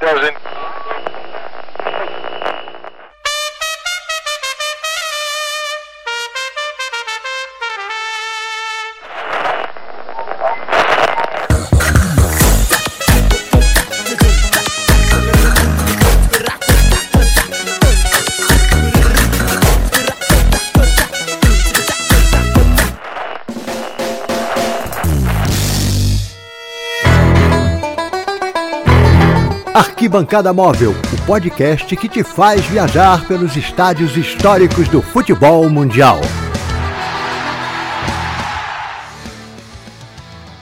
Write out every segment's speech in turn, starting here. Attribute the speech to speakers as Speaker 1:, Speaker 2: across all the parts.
Speaker 1: doesn't
Speaker 2: Arquibancada Móvel, o podcast que te faz viajar pelos estádios históricos do futebol mundial.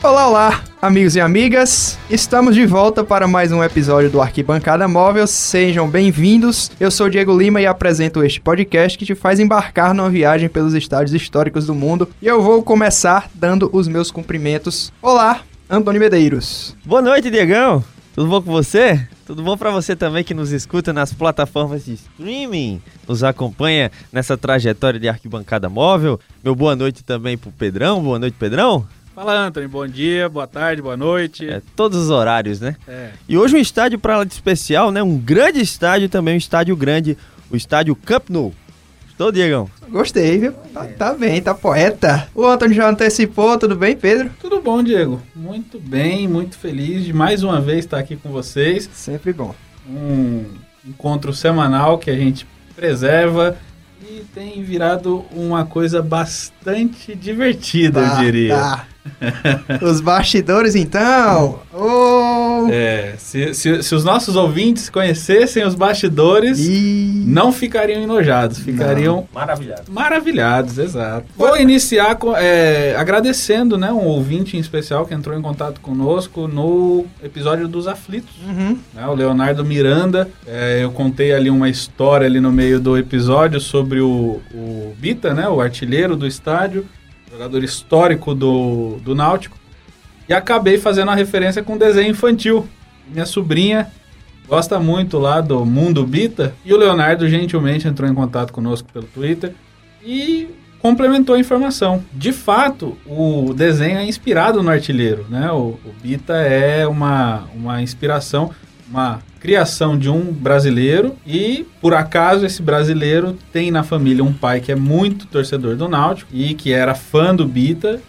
Speaker 3: Olá, olá, amigos e amigas. Estamos de volta para mais um episódio do Arquibancada Móvel. Sejam bem-vindos. Eu sou Diego Lima e apresento este podcast que te faz embarcar numa viagem pelos estádios históricos do mundo. E eu vou começar dando os meus cumprimentos. Olá, Antônio Medeiros.
Speaker 4: Boa noite, Diegão. Tudo bom com você? Tudo bom para você também que nos escuta nas plataformas de streaming, nos acompanha nessa trajetória de arquibancada móvel. Meu boa noite também pro Pedrão. Boa noite, Pedrão.
Speaker 5: Fala, Anthony. Bom dia, boa tarde, boa noite.
Speaker 4: É, todos os horários, né?
Speaker 5: É.
Speaker 4: E hoje um estádio para de especial, né? Um grande estádio também, um estádio grande, o estádio Camp Nou. Estou, Diegão?
Speaker 3: Gostei, viu? Tá, tá bem, tá poeta. O Antônio já antecipou, tudo bem, Pedro?
Speaker 5: Tudo bom, Diego? Muito bem, muito feliz de mais uma vez estar aqui com vocês.
Speaker 3: Sempre bom.
Speaker 5: Um encontro semanal que a gente preserva e tem virado uma coisa bastante divertida,
Speaker 3: Tá,
Speaker 5: eu diria.
Speaker 3: tá. Os bastidores, então. Oh.
Speaker 5: É, se, se- se os nossos ouvintes conhecessem os bastidores,
Speaker 3: E...
Speaker 5: não ficariam enojados, ficariam
Speaker 4: Maravilhado.
Speaker 5: Maravilhados, exato. Vou iniciar com, é, agradecendo né, um ouvinte em especial que entrou em contato conosco no episódio dos Aflitos.
Speaker 3: Uhum.
Speaker 5: né, o Leonardo Miranda. É, eu contei ali uma história ali no meio do episódio sobre o, o Bita, né, o artilheiro do estádio, jogador histórico do, do Náutico. E acabei fazendo a referência com desenho infantil. Minha sobrinha gosta muito lá do Mundo Bita. E o Leonardo gentilmente entrou em contato conosco pelo Twitter e complementou a informação. De fato, o desenho é inspirado no artilheiro, né? O, o Bita é uma, uma inspiração, uma criação de um brasileiro e por acaso esse brasileiro tem na família um pai que é muito torcedor do Náutico e que era fã do Bita.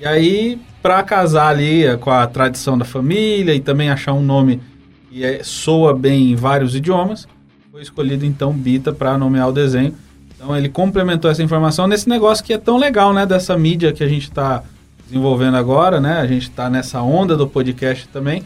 Speaker 5: E aí, para casar ali com a tradição da família e também achar um nome que é- soa bem em vários idiomas, foi escolhido então Bita para nomear o desenho. Então ele complementou essa informação nesse negócio que é tão legal, né? Dessa mídia que a gente está desenvolvendo agora, né? A gente está nessa onda do podcast também.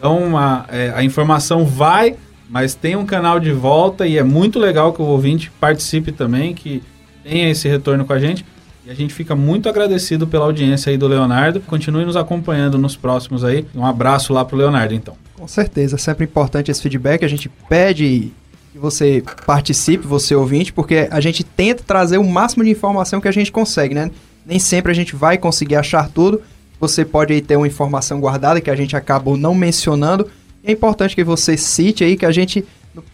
Speaker 5: Então a, é, a informação vai, mas tem um canal de volta e é muito legal que o ouvinte participe também, que tenha esse retorno com a gente. E a gente fica muito agradecido pela audiência aí do Leonardo. Continue nos acompanhando nos próximos aí. Um abraço lá pro Leonardo, então.
Speaker 3: Com certeza, é sempre importante esse feedback. A gente pede que você participe, você ouvinte, porque a gente tenta trazer o máximo de informação que a gente consegue, né? Nem sempre a gente vai conseguir achar tudo. Você pode aí ter uma informação guardada que a gente acabou não mencionando. É importante que você cite aí que a gente,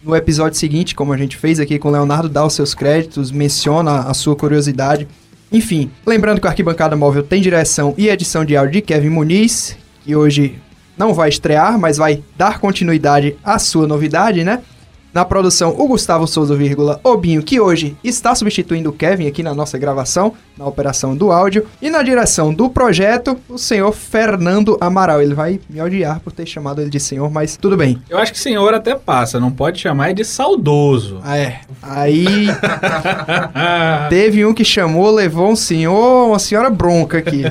Speaker 3: no- episódio seguinte, como a gente fez aqui com o Leonardo, dá os seus créditos, menciona a sua curiosidade. Enfim, lembrando que o Arquibancada Móvel tem direção e edição de áudio de Kevin Muniz, que hoje não vai estrear, mas vai dar continuidade à sua novidade, né? Na produção, o Gustavo Souza, vírgula, Obinho, que hoje está substituindo o Kevin aqui na nossa gravação, na operação do áudio. E na direção do projeto, o senhor Fernando Amaral. Ele vai me odiar por ter chamado ele de senhor, mas tudo bem.
Speaker 5: Eu acho que senhor até passa, não pode chamar de saudoso.
Speaker 3: Ah, é. Aí teve um que chamou, levou um senhor, uma senhora bronca aqui.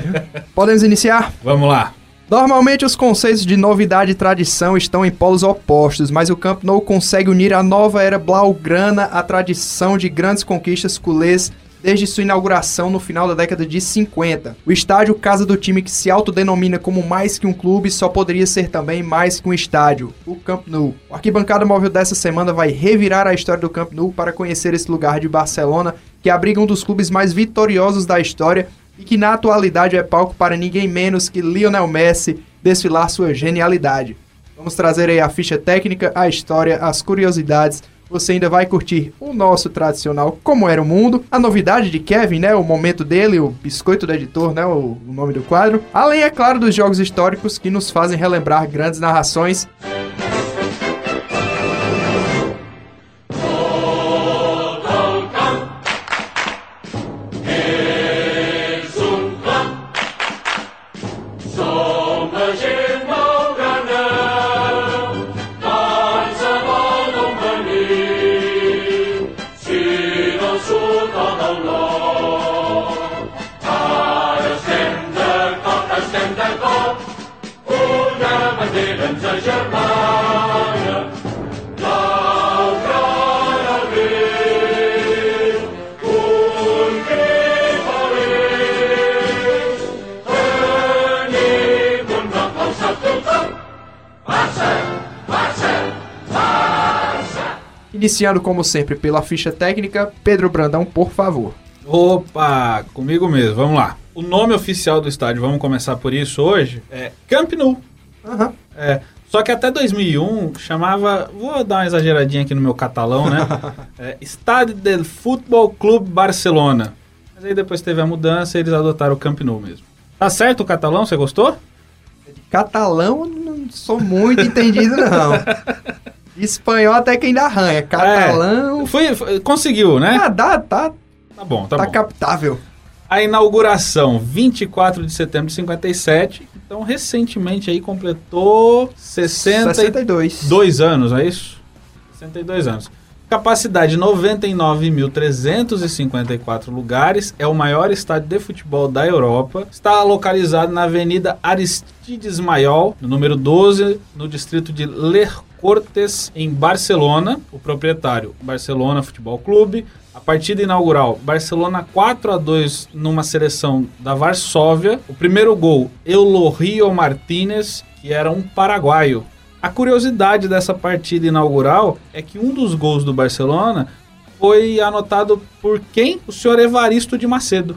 Speaker 3: Podemos iniciar?
Speaker 5: Vamos lá.
Speaker 3: Normalmente os conceitos de novidade e tradição estão em polos opostos, mas o Camp Nou consegue unir a nova era blaugrana à tradição de grandes conquistas culês desde sua inauguração no final da década de 50. O estádio casa do time que se autodenomina como mais que um clube só poderia ser também mais que um estádio, o Camp Nou. O Arquibancada Móvel dessa semana vai revirar a história do Camp Nou para conhecer esse lugar de Barcelona que abriga um dos clubes mais vitoriosos da história e que na atualidade é palco para ninguém menos que Lionel Messi desfilar sua genialidade. Vamos trazer aí a ficha técnica, a história, as curiosidades. Você ainda vai curtir o nosso tradicional Como Era o Mundo, a novidade de Kevin, né? O momento dele, o biscoito do editor, né? O, o nome do quadro. Além, é claro, dos jogos históricos que nos fazem relembrar grandes narrações. Iniciando, como sempre, pela ficha técnica, Pedro Brandão, por favor.
Speaker 5: Opa, comigo mesmo, vamos lá. O nome oficial do estádio, vamos começar por isso hoje, é Camp Nou.
Speaker 3: Aham.
Speaker 5: É, só que até 2001 chamava, vou dar uma exageradinha aqui no meu catalão, né? É, Estádio del Futebol Clube Barcelona. Mas aí depois teve a mudança e eles adotaram o Camp Nou mesmo. Tá certo o catalão? Você gostou?
Speaker 3: Catalão, não sou muito entendido, não. Espanhol até que ainda arranha. Catalão.
Speaker 5: Foi, foi- conseguiu, né?
Speaker 3: Ah, dá, tá,
Speaker 5: Tá bom, tá,
Speaker 3: tá
Speaker 5: bom.
Speaker 3: captável.
Speaker 5: A inauguração, 24 de setembro de 57. Então, recentemente aí completou 62
Speaker 3: 62.
Speaker 5: anos, é isso? 62 anos. Capacidade 99.354 lugares. É o maior estádio de futebol da Europa. Está localizado na Avenida Aristides Maiol, no número 12, no distrito de Les Cortes, em Barcelona. O proprietário, Barcelona Futebol Clube. A partida inaugural, Barcelona 4 a 2 numa seleção da Varsóvia. O primeiro gol, Eulorio Martínez, que era um paraguaio. A curiosidade dessa partida inaugural é que um dos gols do Barcelona foi anotado por quem? O senhor Evaristo de Macedo.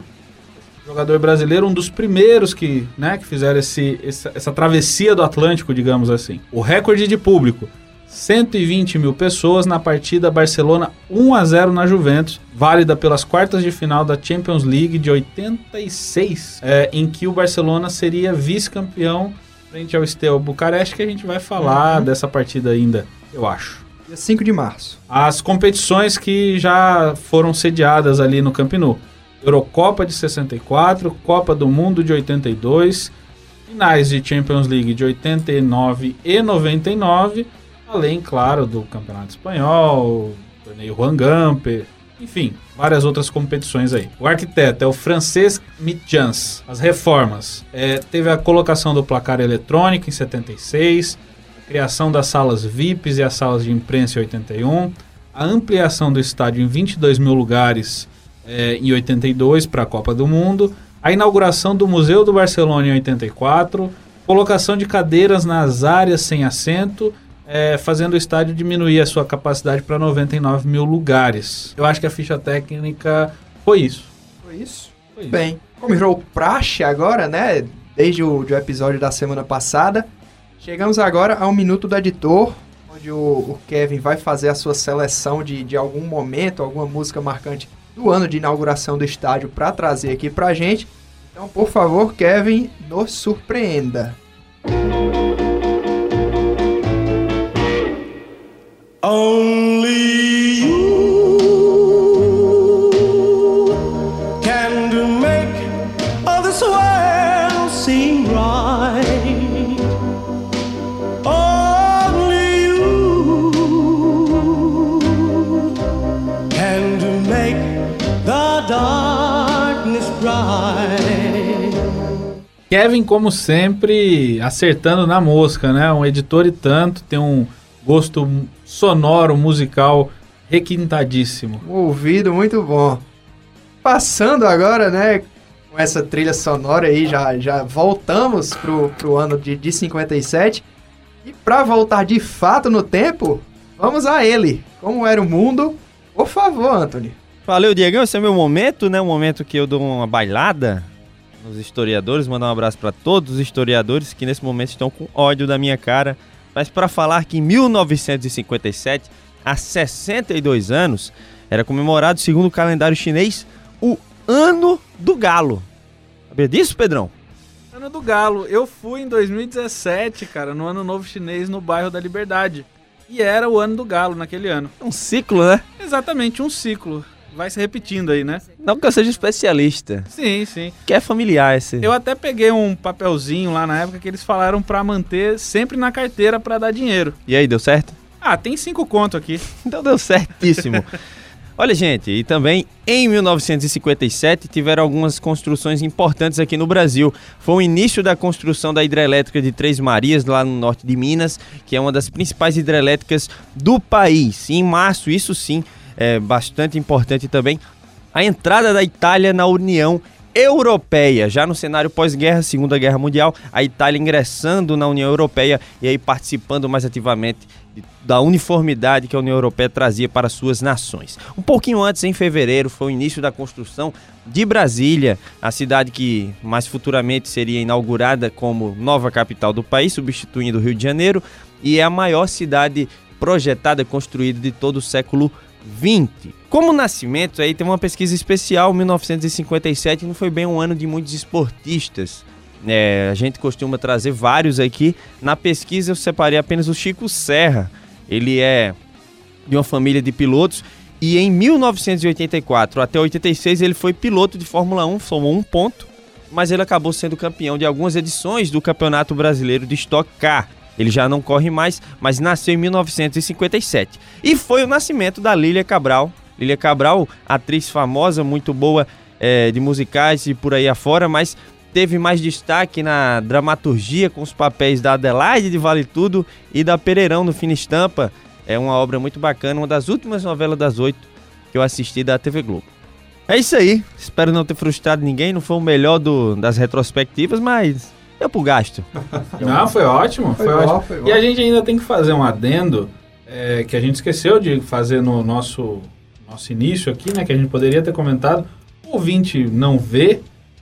Speaker 5: Jogador brasileiro, um dos primeiros que, né, que fizeram esse, essa, essa travessia do Atlântico, digamos assim. O recorde de público, 120 mil pessoas na partida Barcelona 1 a 0 na Juventus, válida pelas quartas de final da Champions League de 86, é, em que o Barcelona seria vice-campeão frente ao Steaua Bucareste, que a gente vai falar dessa partida ainda, eu acho.
Speaker 3: Dia 5 de março.
Speaker 5: As competições que já foram sediadas ali no Camp Nou. Eurocopa de 64, Copa do Mundo de 82, finais de Champions League de 89 e 99, além, claro, do Campeonato Espanhol, torneio Juan Gamper, enfim, várias outras competições aí. O arquiteto é o francês Mitjans. As reformas. É, teve a colocação do placar eletrônico em 76, a criação das salas VIPs e as salas de imprensa em 81, a ampliação do estádio em 22 mil lugares é, em 82 para a Copa do Mundo, a inauguração do Museu do Barcelona em 84, colocação de cadeiras nas áreas sem assento, é, fazendo o estádio diminuir a sua capacidade para 99 mil lugares. Eu acho que a ficha técnica foi isso.
Speaker 3: Foi isso?
Speaker 5: Foi isso.
Speaker 3: Bem, como virou praxe agora, né? Desde o, do episódio da semana passada, chegamos agora ao Minuto do Editor, onde o, o Kevin vai fazer a sua seleção de, de algum momento, alguma música marcante do ano de inauguração do estádio para trazer aqui pra gente. Então, por favor, Kevin, nos surpreenda.
Speaker 1: Only
Speaker 5: Kevin, como sempre, acertando na mosca, né? Um editor e tanto, tem um gosto sonoro, musical requintadíssimo.
Speaker 3: Um ouvido muito bom. Passando agora, né, com essa trilha sonora aí, já, já voltamos pro, pro ano de, de 57. E pra voltar de fato no tempo, vamos a ele. Como era o mundo? Por favor, Anthony.
Speaker 4: Valeu, Diegão. Esse é meu momento, né? Um momento que eu dou uma bailada nos historiadores. Mandar um abraço para todos os historiadores que nesse momento estão com ódio da minha cara. Mas para falar que em 1957, há 62 anos, era comemorado, segundo o calendário chinês, o Ano do Galo. Sabia disso, Pedrão?
Speaker 5: Ano do Galo. Eu fui em 2017, cara, no Ano Novo Chinês, no bairro da Liberdade. E era o Ano do Galo naquele ano.
Speaker 4: É um ciclo, né?
Speaker 5: Exatamente, um ciclo. Vai se repetindo aí, né?
Speaker 4: Não que eu seja especialista,
Speaker 5: Sim, sim.
Speaker 4: que é familiar esse.
Speaker 5: Eu até peguei um papelzinho lá na época que eles falaram pra manter sempre na carteira pra dar dinheiro.
Speaker 4: E aí, deu certo?
Speaker 5: Ah, tem cinco conto aqui.
Speaker 4: Então deu certíssimo. Olha, gente, e também em 1957 tiveram algumas construções importantes aqui no Brasil. Foi o início da construção da hidrelétrica de Três Marias, lá no norte de Minas, que é uma das principais hidrelétricas do país. E em março, isso sim, é bastante importante também, a entrada da Itália na União Europeia. Já no cenário pós-guerra, Segunda Guerra Mundial, a Itália ingressando na União Europeia e aí participando mais ativamente da uniformidade que a União Europeia trazia para suas nações. Um pouquinho antes, em fevereiro, foi o início da construção de Brasília, a cidade que mais futuramente seria inaugurada como nova capital do país, substituindo o Rio de Janeiro, e é a maior cidade projetada e construída de todo o século 20. Como nascimento, aí tem uma pesquisa especial, 1957 não foi bem um ano de muitos esportistas. É, a gente costuma trazer vários aqui. Na pesquisa eu separei apenas o Chico Serra. Ele é de uma família de pilotos e em 1984 até 86 ele foi piloto de Fórmula 1, somou um ponto, mas ele acabou sendo campeão de algumas edições do Campeonato Brasileiro de Stock Car. Ele já não corre mais, mas nasceu em 1957. E foi o nascimento da Lília Cabral. Lília Cabral, atriz famosa, muito boa é, de musicais e por aí afora, mas teve mais destaque na dramaturgia com os papéis da Adelaide de Vale Tudo e da Pereirão no Fina Estampa. É uma obra muito bacana, uma das últimas novelas das oito que eu assisti da TV Globo. É isso aí, espero não ter frustrado ninguém, não foi o melhor do, das retrospectivas, mas deu pro gasto.
Speaker 5: Não, foi ótimo, foi,
Speaker 3: Foi bom,
Speaker 5: ótimo.
Speaker 3: foi bom.
Speaker 5: E a gente ainda tem que fazer um adendo é, que a gente esqueceu de fazer no nosso, nosso início aqui, né? Que a gente poderia ter comentado. O ouvinte não vê,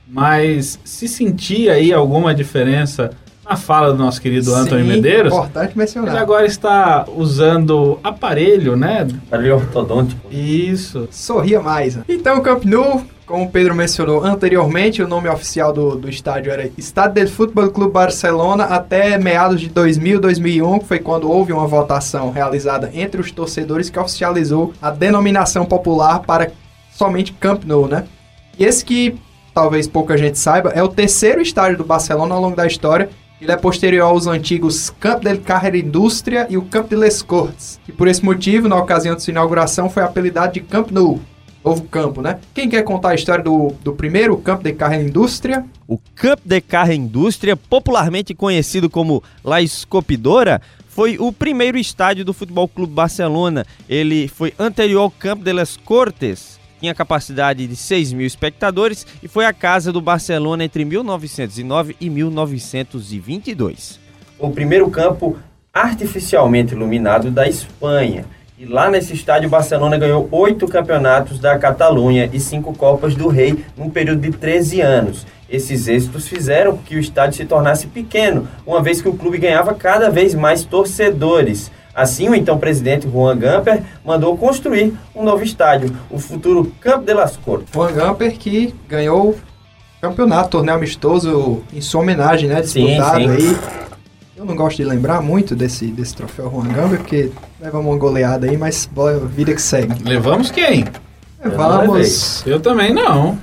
Speaker 5: mas se sentir aí alguma diferença na fala do nosso querido Antônio Medeiros,
Speaker 3: Importante
Speaker 5: ele
Speaker 3: mencionar.
Speaker 5: agora está usando aparelho, né?
Speaker 4: Aparelho ortodôntico.
Speaker 5: Isso.
Speaker 3: Sorria mais. Então, o Camp Nou, como o Pedro mencionou anteriormente, o nome oficial do, do estádio era Estádio del Futebol Clube Barcelona até meados de 2000, 2001, que foi quando houve uma votação realizada entre os torcedores que oficializou a denominação popular para somente Camp Nou, né? E esse que talvez pouca gente saiba, é o terceiro estádio do Barcelona ao longo da história. Ele é posterior aos antigos Camp del Carrer Indústria e o Camp de Les Corts. E por esse motivo, na ocasião de sua inauguração, foi apelidado de Camp Nou. Novo campo, né? Quem quer contar a história do, do primeiro Camp de Carrer Indústria?
Speaker 4: O Camp de Carre Indústria, popularmente conhecido como La Escopidora, foi o primeiro estádio do Futebol Clube Barcelona. Ele foi anterior ao Camp de las Cortes, tinha capacidade de 6 mil espectadores e foi a casa do Barcelona entre 1909 e 1922.
Speaker 6: o primeiro campo artificialmente iluminado da Espanha. E lá nesse estádio, o Barcelona ganhou oito campeonatos da Catalunha e cinco Copas do Rei num período de 13 anos. Esses êxitos fizeram que o estádio se tornasse pequeno, uma vez que o clube ganhava cada vez mais torcedores. Assim, o então presidente Juan Gamper mandou construir um novo estádio, o futuro Camp de las Cortes.
Speaker 3: Juan Gamper que ganhou campeonato, torneio amistoso em sua homenagem, né?
Speaker 6: Sim,
Speaker 3: Disputado
Speaker 6: sim.
Speaker 3: aí. Eu não gosto de lembrar muito desse, desse troféu Juan Gamper, porque leva uma goleada aí, mas boa vida que segue.
Speaker 5: Levamos quem?
Speaker 6: Eu não
Speaker 3: Vamos.
Speaker 5: Eu também não.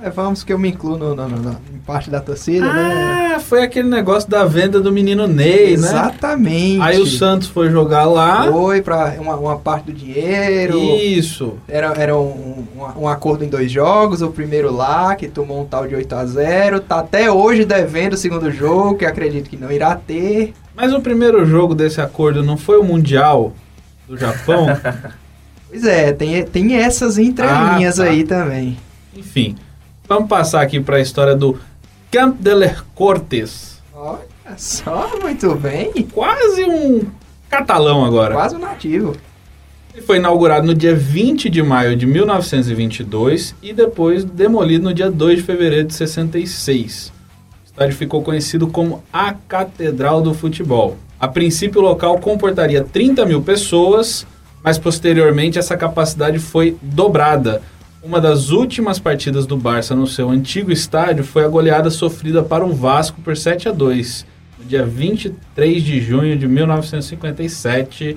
Speaker 3: Levamos que eu me incluo no, no- no- em parte da torcida, né?
Speaker 5: Ah, foi aquele negócio da venda do menino Ney, né?
Speaker 3: Exatamente.
Speaker 5: Aí o Santos foi jogar lá.
Speaker 3: Foi pra uma, uma parte do dinheiro.
Speaker 5: Isso.
Speaker 3: Era, era um, um, um acordo em dois jogos, o primeiro lá, que tomou um tal de 8 a 0 Tá até hoje devendo o segundo jogo, que acredito que não irá ter.
Speaker 5: Mas o primeiro jogo desse acordo não foi o Mundial do Japão?
Speaker 3: Pois é, tem, tem essas entrelinhas
Speaker 5: Ah, tá.
Speaker 3: aí também.
Speaker 5: Enfim, vamos passar aqui para a história do Camp de les Cortes.
Speaker 3: Olha só, muito bem.
Speaker 5: Quase um catalão agora.
Speaker 3: Quase um nativo.
Speaker 5: Ele foi inaugurado no dia 20 de maio de 1922 e depois demolido no dia 2 de fevereiro de 66. O estádio ficou conhecido como a Catedral do Futebol. A princípio, o local comportaria 30 mil pessoas, mas posteriormente essa capacidade foi dobrada. Uma das últimas partidas do Barça no seu antigo estádio foi a goleada sofrida para o Vasco por 7 a 2 no dia 23 de junho de 1957.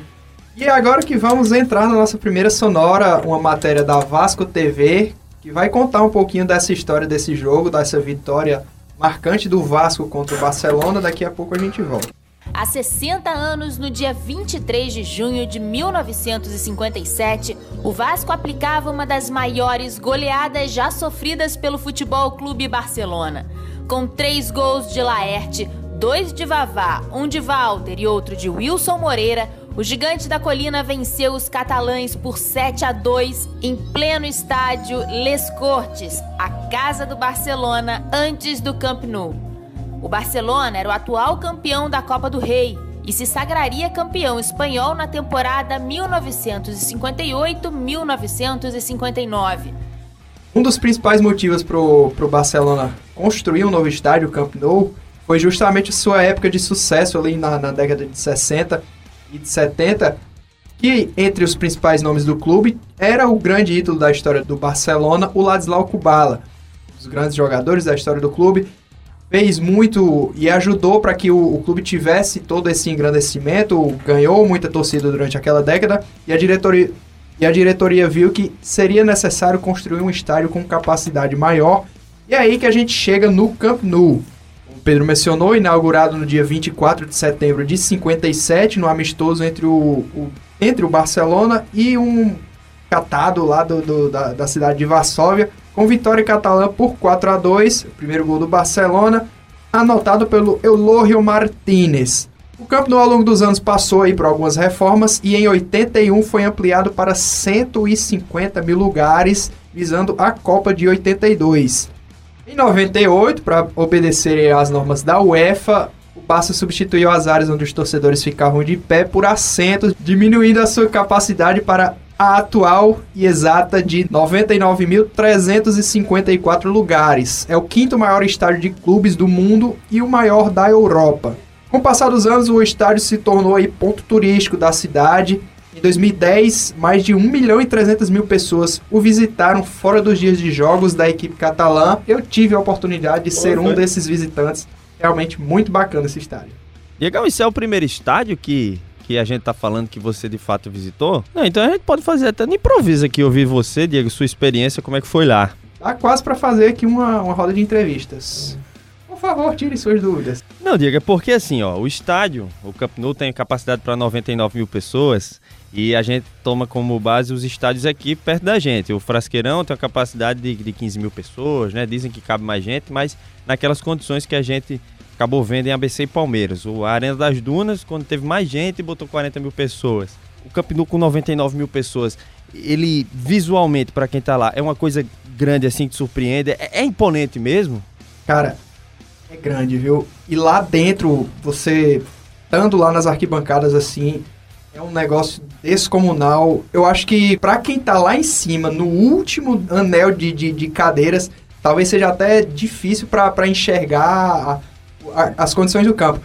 Speaker 3: E agora que vamos entrar na nossa primeira sonora, uma matéria da Vasco TV, que vai contar um pouquinho dessa história desse jogo, dessa vitória marcante do Vasco contra o Barcelona. Daqui a pouco a gente volta.
Speaker 7: Há 60 anos, no dia 23 de junho de 1957, o Vasco aplicava uma das maiores goleadas já sofridas pelo Futebol Clube Barcelona. Com três gols de Laerte, dois de Vavá, um de Walter e outro de Wilson Moreira, o gigante da colina venceu os catalães por 7 a 2 em pleno estádio Les Cortes, a casa do Barcelona, antes do Camp Nou. O Barcelona era o atual campeão da Copa do Rei e se sagraria campeão espanhol na temporada 1958-1959.
Speaker 3: Um dos principais motivos para o Barcelona construir um novo estádio, o Camp Nou, foi justamente sua época de sucesso ali na, na década de 60 e de 70, que entre os principais nomes do clube era o grande ídolo da história do Barcelona, o Ladislau Kubala, um dos grandes jogadores da história do clube, fez muito e ajudou para que o, o, clube tivesse todo esse engrandecimento, ganhou muita torcida durante aquela década e a diretoria e a diretoria viu que seria necessário construir um estádio com capacidade maior. E é aí que a gente chega no Camp Nou. O Pedro mencionou, inaugurado no dia 24 de setembro de 57, no amistoso entre o, o entre o Barcelona e um catado lá do, do da, da cidade de Varsóvia, com vitória catalã por 4 a 2 o primeiro gol do Barcelona, anotado pelo Eulogio Martínez. O campo ao longo dos anos passou aí por algumas reformas e em 81 foi ampliado para 150 mil lugares, visando a Copa de 82. Em 98, para obedecer às normas da UEFA, o Barça substituiu as áreas onde os torcedores ficavam de pé por assentos, diminuindo a sua capacidade para a atual e exata de 99.354 lugares. É o quinto maior estádio de clubes do mundo e o maior da Europa. Com o passar dos anos, o estádio se tornou aí ponto turístico da cidade. Em 2010, mais de 1 milhão e 300 mil pessoas o visitaram fora dos dias de jogos da equipe catalã. Eu tive a oportunidade de ser um desses visitantes. Realmente muito bacana esse estádio.
Speaker 4: Diego, esse é o primeiro estádio que que a gente tá falando que você de fato visitou. Não, então a gente pode fazer até no improviso aqui, ouvir você, Diego, sua experiência, como é que foi lá.
Speaker 3: Tá quase para fazer aqui uma, uma roda de entrevistas. Por favor, tire suas dúvidas.
Speaker 4: Não, Diego, é porque assim, ó, o estádio, o Camp Nou tem capacidade para 99 mil pessoas e a gente toma como base os estádios aqui perto da gente. O Frasqueirão tem a capacidade de, de 15 mil pessoas, né? Dizem que cabe mais gente, mas naquelas condições que a gente acabou vendo em ABC e Palmeiras. O Arena das Dunas, quando teve mais gente, botou 40 mil pessoas. O Camp Nou com 99 mil pessoas. Ele, visualmente, para quem tá lá, é uma coisa grande assim que surpreende. É, é imponente mesmo?
Speaker 3: Cara, é grande, viu? E lá dentro, você estando lá nas arquibancadas assim, é um negócio descomunal. Eu acho que para quem tá lá em cima, no último anel de, de, de cadeiras, talvez seja até difícil para enxergar as condições do campo.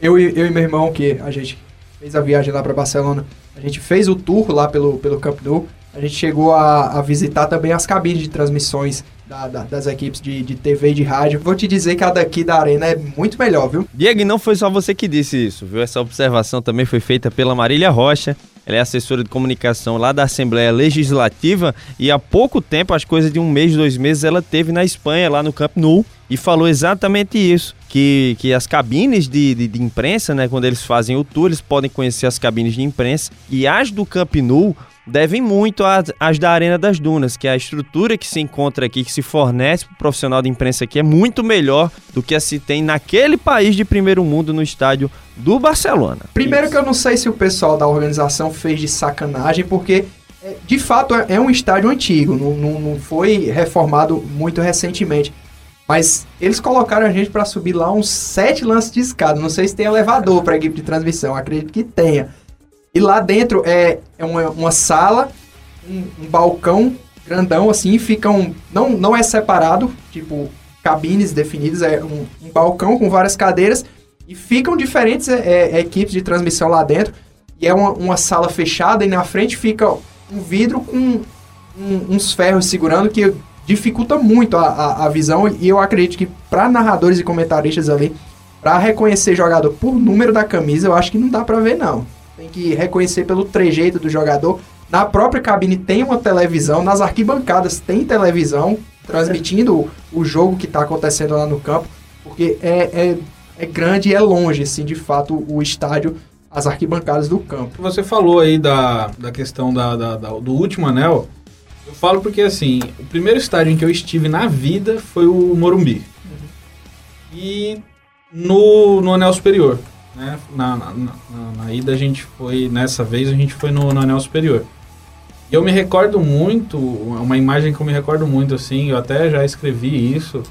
Speaker 3: Eu, eu e meu irmão, que a gente fez a viagem lá para Barcelona, a gente fez o tour lá pelo, pelo Camp Nou, a gente chegou a, a visitar também as cabines de transmissões da, da, das equipes de, de TV e de rádio. Vou te dizer que a daqui da Arena é muito melhor, viu?
Speaker 4: Diego, não foi só você que disse isso, viu? Essa observação também foi feita pela Marília Rocha. Ela é assessora de comunicação lá da Assembleia Legislativa e há pouco tempo, as coisas de um mês, dois meses, ela teve na Espanha, lá no Camp Nou, e falou exatamente isso que, que as cabines de, de, de, imprensa, né, quando eles fazem o tour, eles podem conhecer as cabines de imprensa. E as do Camp Nou devem muito às, às da Arena das Dunas, que é a estrutura que se encontra aqui, que se fornece para o profissional de imprensa aqui, é muito melhor do que a se tem naquele país de primeiro mundo no estádio do Barcelona.
Speaker 3: Primeiro Isso. que eu não sei se o pessoal da organização fez de sacanagem, porque é, de fato é, é um estádio antigo, não, não, não foi reformado muito recentemente. Mas eles colocaram a gente para subir lá uns sete lances de escada. Não sei se tem elevador para equipe de transmissão, acredito que tenha. E lá dentro é, é uma, uma sala, um, um, balcão grandão assim, ficam. Não, não é separado, tipo, cabines definidas, é um, um balcão com várias cadeiras e ficam diferentes é, é, equipes de transmissão lá dentro. E é uma, uma sala fechada e na frente fica um vidro com um, uns ferros segurando que dificulta muito a, a, a visão e eu acredito que para narradores e comentaristas ali, para reconhecer jogador por número da camisa, eu acho que não dá para ver não. Tem que reconhecer pelo trejeito do jogador. Na própria cabine tem uma televisão, nas arquibancadas tem televisão transmitindo o, jogo que está acontecendo lá no campo, porque é, é é grande e é longe, assim, de fato, o estádio, as arquibancadas do campo.
Speaker 5: Você falou aí da, da questão da, da- da- do último anel. Eu falo porque, assim, o primeiro estádio em que eu estive na vida foi o Morumbi. E no, no anel superior. Né? Na, na, na- na ida a gente foi, nessa vez a gente foi no, no anel superior. E eu me recordo muito, uma imagem que eu me recordo muito, assim, eu até já escrevi isso,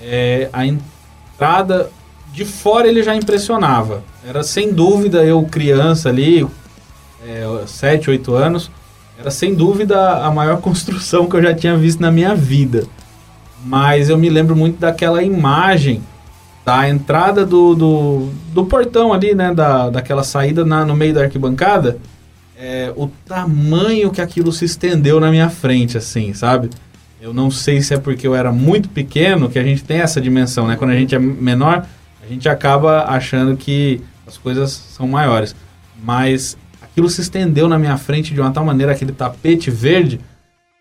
Speaker 5: é a entrada de fora ele já impressionava. Era sem dúvida eu criança ali, é, 7, 8 anos, era sem dúvida a maior construção que eu já tinha visto na minha vida. Mas eu me lembro muito daquela imagem da entrada do, do, do portão ali, né? Da, daquela saída na, no meio da arquibancada. É, o tamanho que aquilo se estendeu na minha frente, assim, sabe? Eu não sei se é porque eu era muito pequeno que a gente tem essa dimensão, né? Quando a gente é menor, a gente acaba achando que as coisas são maiores. Mas aquilo se estendeu na minha frente de uma tal maneira, aquele tapete verde,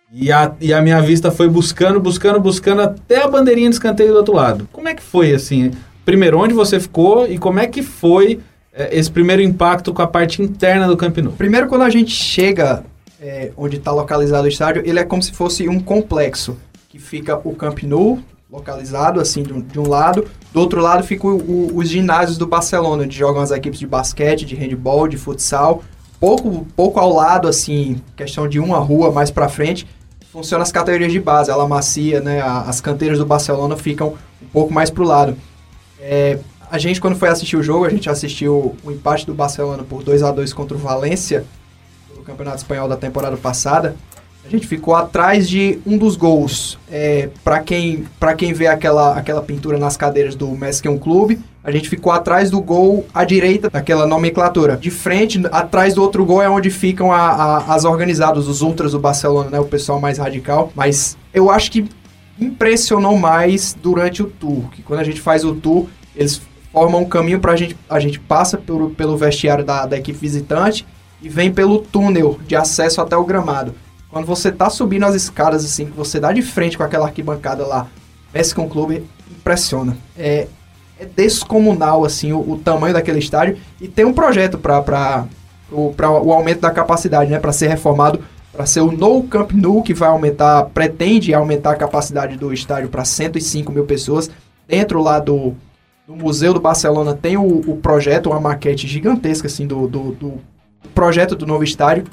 Speaker 5: e a, e a minha vista foi buscando, buscando, buscando até a bandeirinha de escanteio do outro lado. Como é que foi, assim? Primeiro, onde você ficou e como é que foi é, esse primeiro impacto com a parte interna do Camp Nou?
Speaker 3: Primeiro, quando a gente chega é, onde está localizado o estádio, ele é como se fosse um complexo, que fica o Camp Nou, localizado assim de um, de um lado, do outro lado fica o- o- os ginásios do Barcelona, onde jogam as equipes de basquete, de handball, de futsal, pouco, pouco ao lado, assim, questão de uma rua mais para frente, funcionam as categorias de base, a La Macia, né, as canteiras do Barcelona ficam um pouco mais pro lado. É, a gente, quando foi assistir o jogo, a gente assistiu o empate do Barcelona por 2 a 2 contra o Valência, no Campeonato Espanhol da temporada passada. A gente ficou atrás de um dos gols. É, para quem, pra quem vê aquela, aquela pintura nas cadeiras do Mesquem Clube, a gente ficou atrás do gol à direita daquela nomenclatura. De frente, atrás do outro gol é onde ficam a- a- as organizadas, os ultras do Barcelona, né? O pessoal mais radical. Mas eu acho que impressionou mais durante o tour. Que quando a gente faz o tour, eles formam um caminho pra gente. A gente passa pelo, pelo vestiário da, da equipe visitante e vem pelo túnel de acesso até o gramado. Quando você tá subindo as escadas, assim, que você dá de frente com aquela arquibancada lá, Messi com o clube, impressiona. É, é descomunal, assim, o, o tamanho daquele estádio. E tem um projeto para o, o aumento da capacidade, né? Para ser reformado, para ser o No Camp Nou, que vai aumentar, pretende aumentar a capacidade do estádio para 105 mil pessoas. Dentro lá do, do Museu do Barcelona tem o, o projeto, uma maquete gigantesca, assim, do, do, do projeto do novo estádio.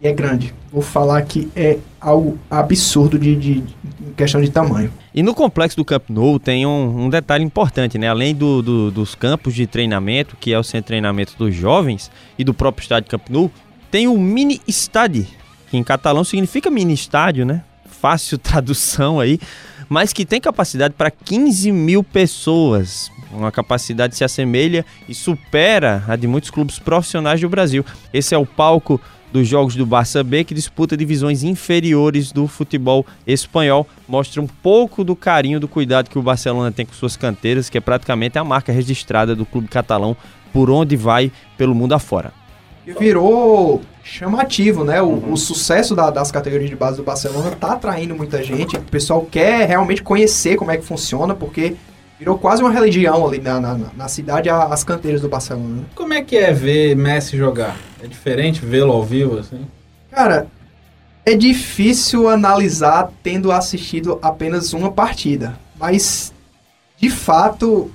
Speaker 3: E é grande. Vou falar que é algo absurdo de, de, de questão de tamanho.
Speaker 4: E no complexo do Camp Nou tem um, um detalhe importante, né? Além do, do- dos campos de treinamento, que é o centro de treinamento dos jovens, e do próprio estádio Camp Nou, tem o mini estade, que em catalão significa mini estádio, né? Fácil tradução aí, mas que tem capacidade para 15 mil pessoas. Uma capacidade que se assemelha e supera a de muitos clubes profissionais do Brasil. Esse é o palco dos jogos do Barça B, que disputa divisões inferiores do futebol espanhol. Mostra um pouco do carinho, do cuidado que o Barcelona tem com suas canteiras, que é praticamente a marca registrada do clube catalão por onde vai pelo mundo afora.
Speaker 3: E virou chamativo, né? O, o sucesso da- das categorias de base do Barcelona tá atraindo muita gente. O pessoal quer realmente conhecer como é que funciona, porque virou quase uma religião ali na, na, na cidade as canteiras do Barcelona. né?
Speaker 5: Como é que é ver Messi jogar? É diferente vê-lo ao vivo, assim?
Speaker 3: Cara, é difícil analisar tendo assistido apenas uma partida, mas de fato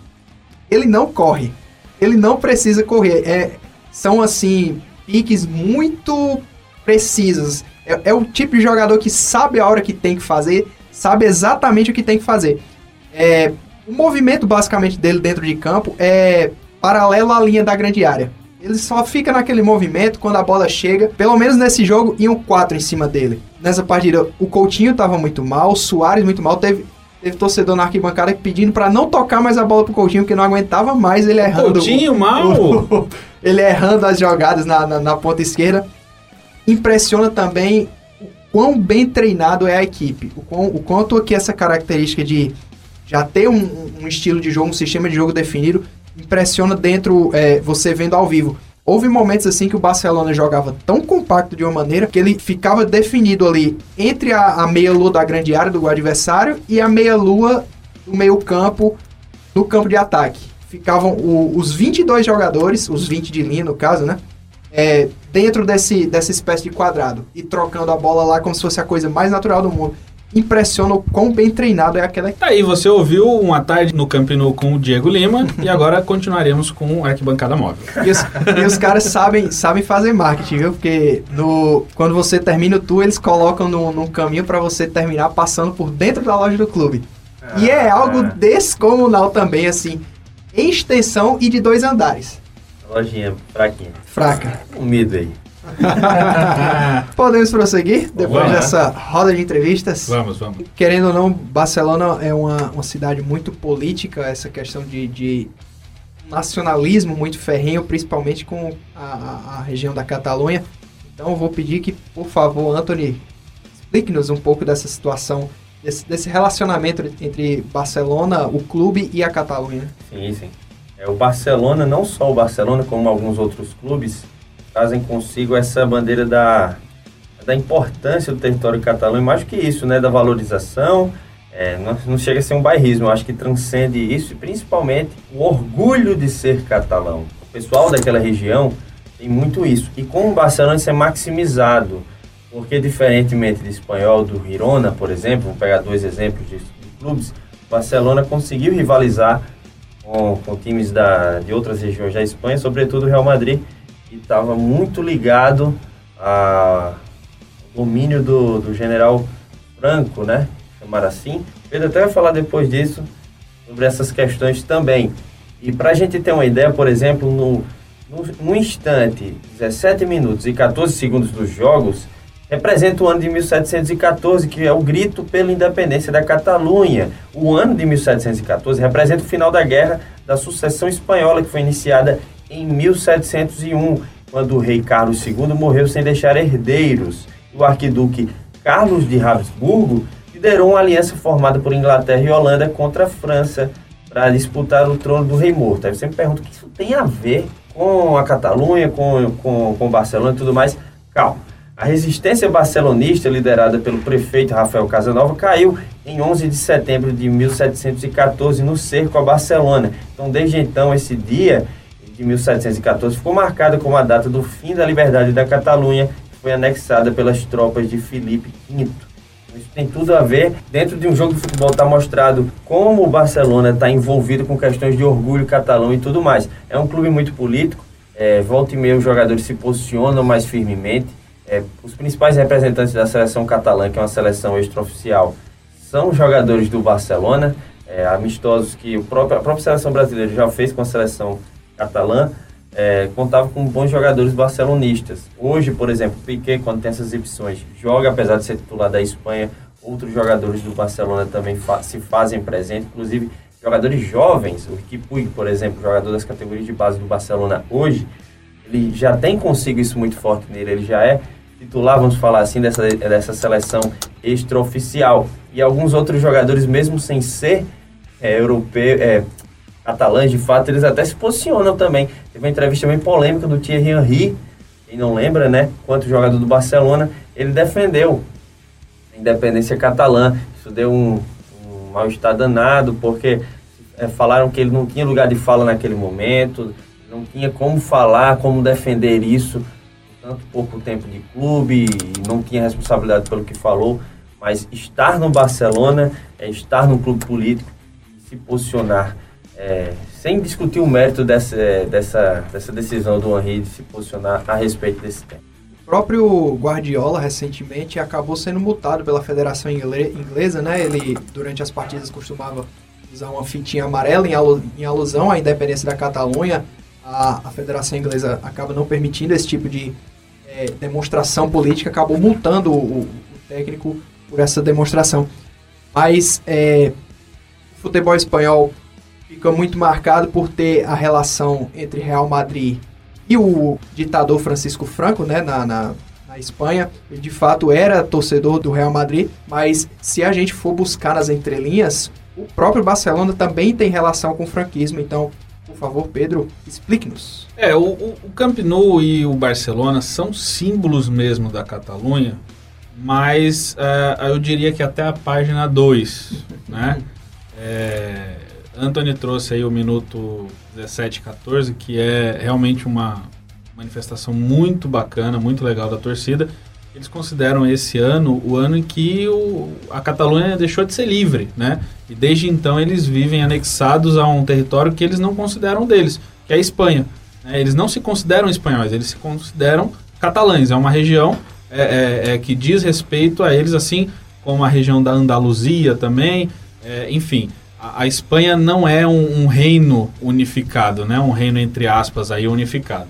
Speaker 3: ele não corre. Ele não precisa correr. É, são assim piques muito precisos. É, é o tipo de jogador que sabe a hora que tem que fazer, sabe exatamente o que tem que fazer. É, o movimento basicamente dele dentro de campo é paralelo à linha da grande área. Ele só fica naquele movimento quando a bola chega. Pelo menos nesse jogo, iam quatro em cima dele. Nessa partida, o Coutinho tava muito mal, o Soares muito mal. Teve, teve torcedor na arquibancada pedindo pra não tocar mais a bola pro Coutinho, porque não aguentava mais ele errando.
Speaker 5: Coutinho mal?
Speaker 3: ele errando as jogadas na, na, na ponta esquerda. Impressiona também o quão bem treinado é a equipe. O, quão, o quanto que essa característica de já ter um, um estilo de jogo, um sistema de jogo definido, impressiona dentro, é, você vendo ao vivo. Houve momentos assim que o Barcelona jogava tão compacto de uma maneira que ele ficava definido ali entre a, a meia-lua da grande área do adversário e a meia-lua do meio-campo do campo de ataque. ficavam o- os 22 jogadores, os 20 de linha no caso, né? É, dentro desse, dessa espécie de quadrado e trocando a bola lá como se fosse a coisa mais natural do mundo. Impressiona o quão bem treinado é aquela
Speaker 5: Tá aí, você ouviu uma tarde no Camp Nou com o Diego Lima e agora continuaremos com Arquibancada Móvel.
Speaker 3: E os, e os caras sabem, sabem fazer marketing, viu? Porque no, quando você termina o tour, eles colocam no, num caminho pra você terminar passando por dentro da loja do clube. e é algo descomunal também, assim, em extensão e de dois andares.
Speaker 4: Lojinha fraquinha.
Speaker 3: Fraca.
Speaker 4: Um medo aí.
Speaker 3: Podemos prosseguir depois
Speaker 5: Vamos.
Speaker 3: dessa roda de entrevistas?
Speaker 5: Vamos, vamos.
Speaker 3: Querendo ou não, Barcelona é uma, uma cidade muito política, essa questão de, de nacionalismo muito ferrenho, principalmente com a, a- a região da Catalunha. Então eu vou pedir que, por favor, Anthony, explique-nos um pouco dessa situação, desse, desse relacionamento entre Barcelona, o clube e a Catalunha.
Speaker 4: Sim, sim. É, o Barcelona, não só o Barcelona, como alguns outros clubes, trazem consigo essa bandeira da, da importância do território catalão e mais do que isso, né, da valorização. É, não, não chega a ser um bairrismo, acho que transcende isso e principalmente o orgulho de ser catalão. O pessoal daquela região tem muito isso. E com o Barcelona isso é maximizado, porque diferentemente de espanhol, do Girona, por exemplo, vamos pegar dois exemplos de, de clubes, o Barcelona conseguiu rivalizar com, com times da, de outras regiões da Espanha, sobretudo o Real Madrid, que estava muito ligado ao domínio do, do general Franco, né? Chamar assim. Pedro até vai falar depois disso, sobre essas questões também. E para a gente ter uma ideia, por exemplo, no, no, no instante, 17 minutos e 14 segundos dos jogos, representa o ano de 1714, que é o grito pela independência da Catalunha. O ano de 1714 representa o final da Guerra da Sucessão Espanhola, que foi iniciada em 1701, quando o rei Carlos II morreu sem deixar herdeiros. O arquiduque Carlos de Habsburgo liderou uma aliança formada por Inglaterra e Holanda contra a França para disputar o trono do rei morto. Aí você me pergunta o que isso tem a ver com a Catalunha, com, com, com Barcelona e tudo mais. Calma. A resistência barcelonista, liderada pelo prefeito Rafael Casanova, caiu em 11 de setembro de 1714 no cerco a Barcelona. Então, desde então, esse dia de 1714 ficou marcado como a data do fim da liberdade da Catalunha, que foi anexada pelas tropas de Filipe V. Isso tem tudo a ver. Dentro de um jogo de futebol está mostrado como o Barcelona está envolvido com questões de orgulho catalão e tudo mais. É um clube muito político. É, volta e meia os jogadores se posicionam mais firmemente. É, os principais representantes da seleção catalã, que é uma seleção extraoficial, são jogadores do Barcelona, é, amistosos que o próprio, a própria seleção brasileira já fez com a seleção catalã, é, contava com bons jogadores barcelonistas. Hoje, por exemplo, Piquet, quando tem essas exibições, joga, apesar de ser titular da Espanha, outros jogadores do Barcelona também fa se fazem presente, inclusive jogadores jovens, o Puig, por exemplo, jogador das categorias de base do Barcelona hoje, ele já tem consigo isso muito forte nele, ele já é titular, vamos falar assim, dessa, dessa seleção extraoficial. E alguns outros jogadores, mesmo sem ser é, europeu, é, catalães, de fato, eles até se posicionam também. Teve uma entrevista bem polêmica do Thierry Henry, quem não lembra, né? Quanto jogador do Barcelona, ele defendeu a independência catalã. Isso deu um, um mal-estar danado, porque é, falaram que ele não tinha lugar de fala naquele momento, não tinha como falar, como defender isso, tanto pouco tempo de clube, não tinha responsabilidade pelo que falou. Mas estar no Barcelona é estar no clube político e se posicionar é, sem discutir o mérito dessa, dessa, dessa decisão do Henry de se posicionar a respeito desse tema.
Speaker 3: O próprio Guardiola, recentemente, acabou sendo multado pela Federação Ingle- Inglesa, né? Ele, durante as partidas, costumava usar uma fitinha amarela em, alu- em alusão à independência da Catalunha. A, a Federação Inglesa acaba não permitindo esse tipo de eh, demonstração política, acabou multando o, o técnico por essa demonstração. Mas eh, o futebol espanhol fica muito marcado por ter a relação entre Real Madrid e o ditador Francisco Franco, né, na, na, na Espanha. Ele de fato era torcedor do Real Madrid, mas se a gente for buscar nas entrelinhas, o próprio Barcelona também tem relação com o franquismo. Então, por favor, Pedro, explique-nos.
Speaker 5: É, o, o, Camp Nou e o Barcelona são símbolos mesmo da Catalunha, mas eh, eu diria que até a página 2, né? É, Anthony trouxe aí o minuto 17 14, que é realmente uma manifestação muito bacana, muito legal da torcida. Eles consideram esse ano o ano em que o, a Catalunha deixou de ser livre, né? E desde então eles vivem anexados a um território que eles não consideram deles, que é a Espanha. né? Eles não se consideram espanhóis, eles se consideram catalães. É uma região é, é, é, que diz respeito a eles, assim como a região da Andaluzia também. É, enfim, a, Espanha não é um, um reino unificado, né? Um reino entre aspas aí unificado.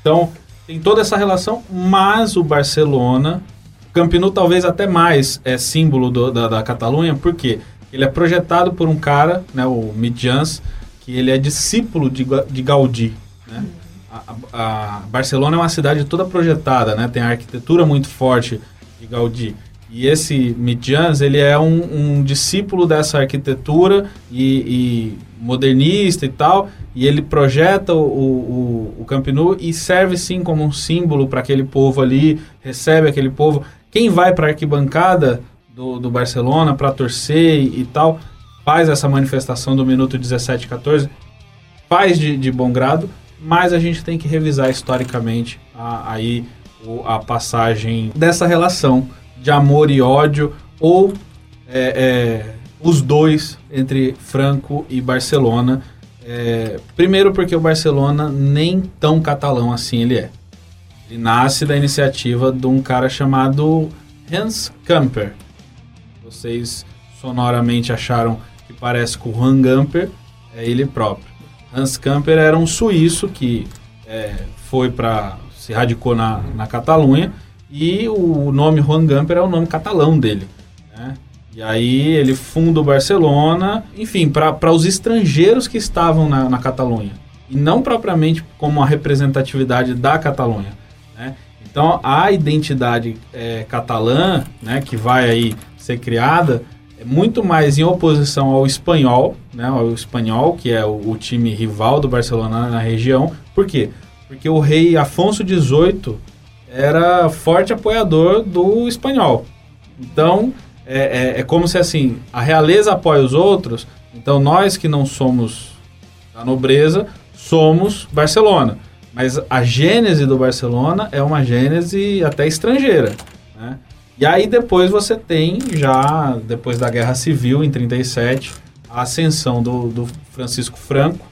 Speaker 5: Então, tem toda essa relação, mas o Barcelona, o Camp Nou talvez até mais é símbolo do- da, da Catalunha, porque ele é projetado por um cara, né, o Mitjans, que ele é discípulo de, de Gaudí, né? A- a Barcelona é uma cidade toda projetada, né? Tem a arquitetura muito forte de Gaudí. E esse Mitjans, ele é um, um discípulo dessa arquitetura e, e modernista e tal, e ele projeta o, o, o Camp Nou e serve sim como um símbolo para aquele povo ali, recebe aquele povo. Quem vai para a arquibancada do, do Barcelona para torcer e, tal, faz essa manifestação do minuto 17 14, faz de, de bom grado, mas a gente tem que revisar historicamente a, aí a passagem dessa relação de amor e ódio ou é, é, os dois entre Franco e Barcelona. É, primeiro porque o Barcelona nem tão catalão assim ele é. Ele nasce da iniciativa de um cara chamado Hans Camper. Vocês sonoramente acharam que parece com o Juan Gamper, é ele próprio. Hans Camper era um suíço que é, foi para se radicou na, na Catalunha e o nome Juan Gamper é o nome catalão dele. né? E aí ele funda o Barcelona, enfim, para os estrangeiros que estavam na, na Catalunha. E não propriamente como a representatividade da Catalunha. né? Então a identidade é, catalã, né, que vai aí ser criada, é muito mais em oposição ao espanhol, né, ao espanhol, que é o, o time rival do Barcelona na região. Por quê? Porque o rei Afonso XVIII era forte apoiador do espanhol. Então, é, é, é como se assim, a realeza apoia os outros, então nós que não somos da nobreza, somos Barcelona. Mas a gênese do Barcelona é uma gênese até estrangeira. Né? E aí depois você tem, já depois da Guerra Civil, em 37, a ascensão do, do Francisco Franco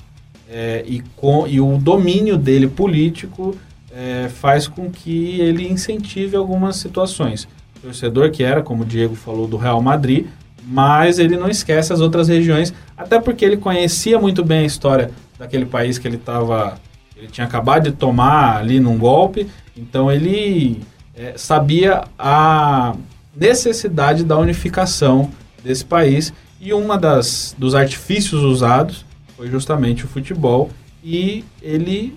Speaker 5: é, e, com, e o domínio dele político é, faz com que ele incentive algumas situações. Torcedor que era, como o Diego falou, do Real Madrid, mas ele não esquece as outras regiões, até porque ele conhecia muito bem a história daquele país que ele estava. Ele tinha acabado de tomar ali num golpe, então ele é, sabia a necessidade da unificação desse país e uma das dos artifícios usados foi justamente o futebol e ele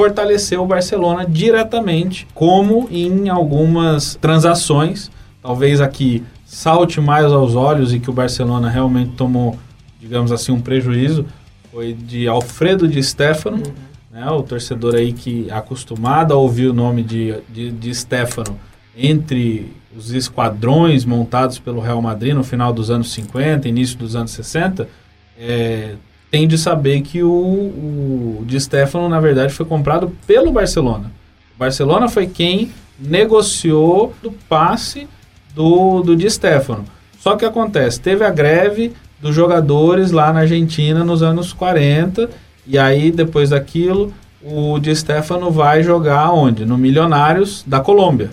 Speaker 5: fortaleceu o Barcelona diretamente, como em algumas transações, talvez aqui salte mais aos olhos e que o Barcelona realmente tomou, digamos assim, um prejuízo, foi de Alfredo de Stefano, né, o torcedor aí que é acostumado a ouvir o nome de, de, de Stefano entre os esquadrões montados pelo Real Madrid no final dos anos 50, início dos anos 60, é, tem de saber que o, o Di Stefano, na verdade, foi comprado pelo Barcelona. O Barcelona foi quem negociou do passe do, do Di Stefano. Só que acontece, teve a greve dos jogadores lá na Argentina nos anos 40, e aí depois daquilo o Di Stefano vai jogar onde? No Milionários da Colômbia,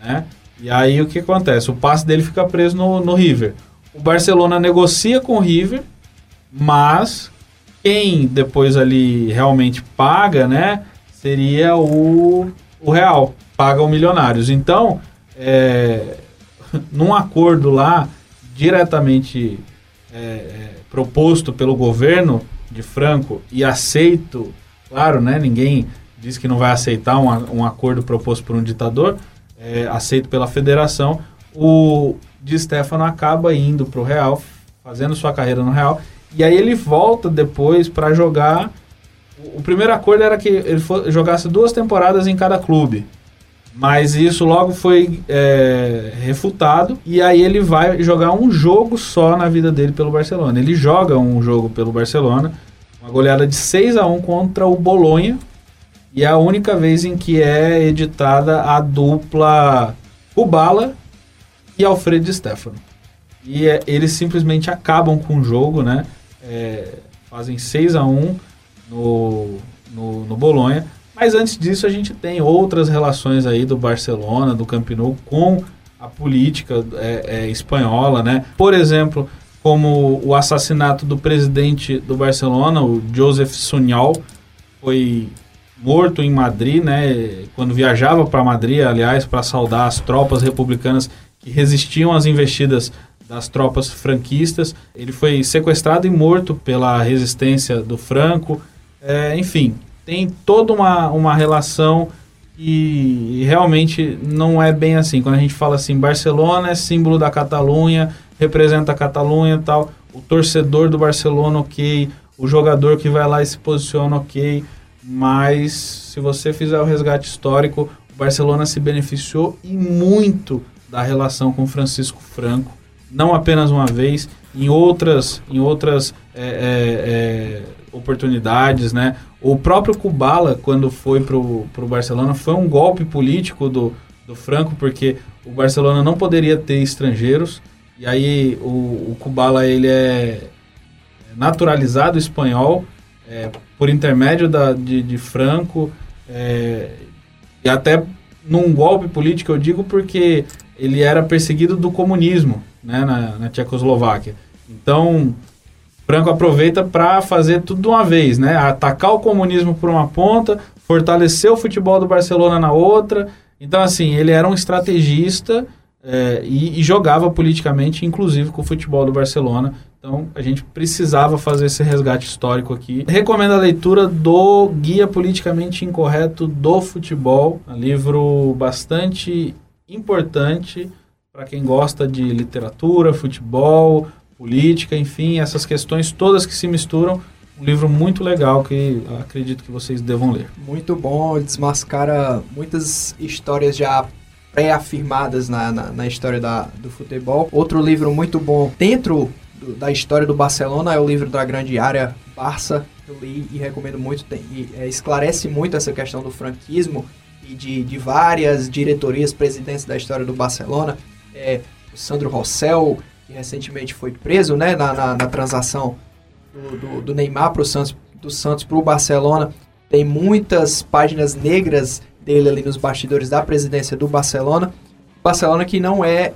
Speaker 5: né? E aí o que acontece? O passe dele fica preso no, no River. O Barcelona negocia com o River, mas quem depois ali realmente paga, né? Seria o, o Real, paga o Milionários. Então, é, num acordo lá diretamente é, é, proposto pelo governo de Franco e aceito, claro, né? Ninguém diz que não vai aceitar um, um acordo proposto por um ditador, é, aceito pela federação. O Di Stefano acaba indo para o Real, fazendo sua carreira no Real, e aí ele volta depois para jogar. O, primeiro acordo era que ele jogasse duas temporadas em cada clube. Mas isso logo foi é, refutado e aí ele vai jogar um jogo só na vida dele pelo Barcelona. Ele joga um jogo pelo Barcelona, uma goleada de 6 a 1 contra o Bolonha e é a única vez em que é editada a dupla Kubala e Alfredo Stefano. E é, eles simplesmente acabam com o jogo, né? É, fazem 6 a 1 no, no, no Bolonha. Mas antes disso a gente tem outras relações aí do Barcelona, do Camp Nou com a política é, é, espanhola, né? Por exemplo, como o assassinato do presidente do Barcelona, o Joseph Sunyol, foi morto em Madrid, né? Quando viajava para Madrid, aliás, para saudar as tropas republicanas que resistiam às investidas das tropas franquistas. Ele foi sequestrado e morto pela resistência do Franco. É, enfim, tem toda uma, uma relação e realmente não é bem assim. Quando a gente fala assim, Barcelona é símbolo da Catalunha, representa a Catalunha e tal, o torcedor do Barcelona, ok, o jogador que vai lá e se posiciona, ok, mas se você fizer o resgate histórico, o Barcelona se beneficiou e muito da relação com Francisco Franco, não apenas uma vez, em outras, em outras é, é, é, oportunidades, né? O próprio Kubala, quando foi para o Barcelona, foi um golpe político do, do Franco, porque o Barcelona não poderia ter estrangeiros, e aí o, o Kubala ele é naturalizado espanhol é, por intermédio da, de, de Franco, é, e até num golpe político eu digo porque ele era perseguido do comunismo né, na, na Tchecoslováquia. Então, Franco aproveita para fazer tudo de uma vez, né? Atacar o comunismo por uma ponta, fortalecer o futebol do Barcelona na outra. Então, assim, ele era um estrategista é, e, e, jogava politicamente, inclusive com o futebol do Barcelona. Então, a gente precisava fazer esse resgate histórico aqui. Recomendo a leitura do Guia Politicamente Incorreto do Futebol, um livro bastante importante para quem gosta de literatura, futebol, política, enfim, essas questões todas que se misturam. Um livro muito legal que acredito que vocês devam ler.
Speaker 3: Muito bom, desmascara muitas histórias já pré-afirmadas na, na, na, história da, do futebol. Outro livro muito bom dentro do, da história do Barcelona é o livro da grande área Barça. Eu li e recomendo muito. Tem, e, é, esclarece muito essa questão do franquismo e de, de várias diretorias, presidentes da história do Barcelona. É, o Sandro Rossell, que recentemente foi preso né, na, na, na transação do, do, do Neymar para o Santos, do Santos para o Barcelona. Tem muitas páginas negras dele ali nos bastidores da presidência do Barcelona. Barcelona que não é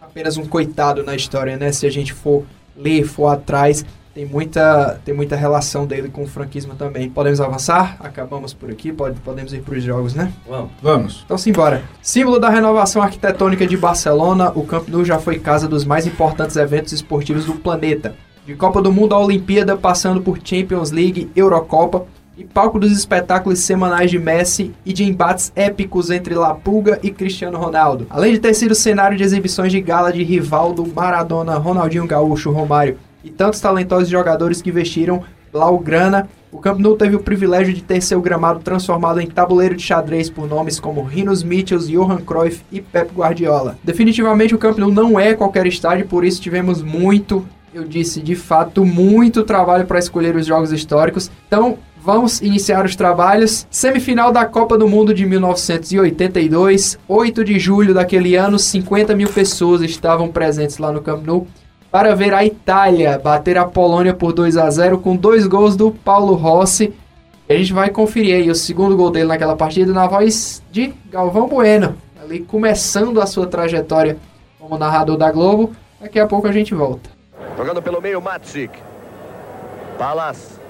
Speaker 3: apenas um coitado na história, né? Se a gente for ler, for atrás, tem muita, tem muita relação dele com o franquismo também. Podemos avançar? Acabamos por aqui, pode, podemos ir para os jogos, né?
Speaker 6: Vamos.
Speaker 5: Vamos.
Speaker 3: Então simbora. Símbolo da renovação arquitetônica de Barcelona, o Camp Nou já foi casa dos mais importantes eventos esportivos do planeta. De Copa do Mundo à Olimpíada, passando por Champions League, Eurocopa, e palco dos espetáculos semanais de Messi e de embates épicos entre La Pulga e Cristiano Ronaldo. Além de ter sido cenário de exibições de gala de Rivaldo, Maradona, Ronaldinho Gaúcho, Romário e tantos talentosos jogadores que vestiram Blaugrana, o Camp Nou teve o privilégio de ter seu gramado transformado em tabuleiro de xadrez por nomes como Rinos Mitchells, Johan Cruyff e Pep Guardiola. Definitivamente o Camp Nou não é qualquer estádio, por isso tivemos muito, eu disse de fato, muito trabalho para escolher os jogos históricos. Então, Vamos iniciar os trabalhos. Semifinal da Copa do Mundo de 1982, 8 de julho daquele ano, 50 mil pessoas estavam presentes lá no Camp Nou para ver a Itália bater a Polônia por 2 a 0 com dois gols do Paulo Rossi. A gente vai conferir aí o segundo gol dele naquela partida na voz de Galvão Bueno, ali começando a sua trajetória como narrador da Globo. Daqui a pouco a gente volta.
Speaker 8: Jogando pelo meio, Matsik. Palas.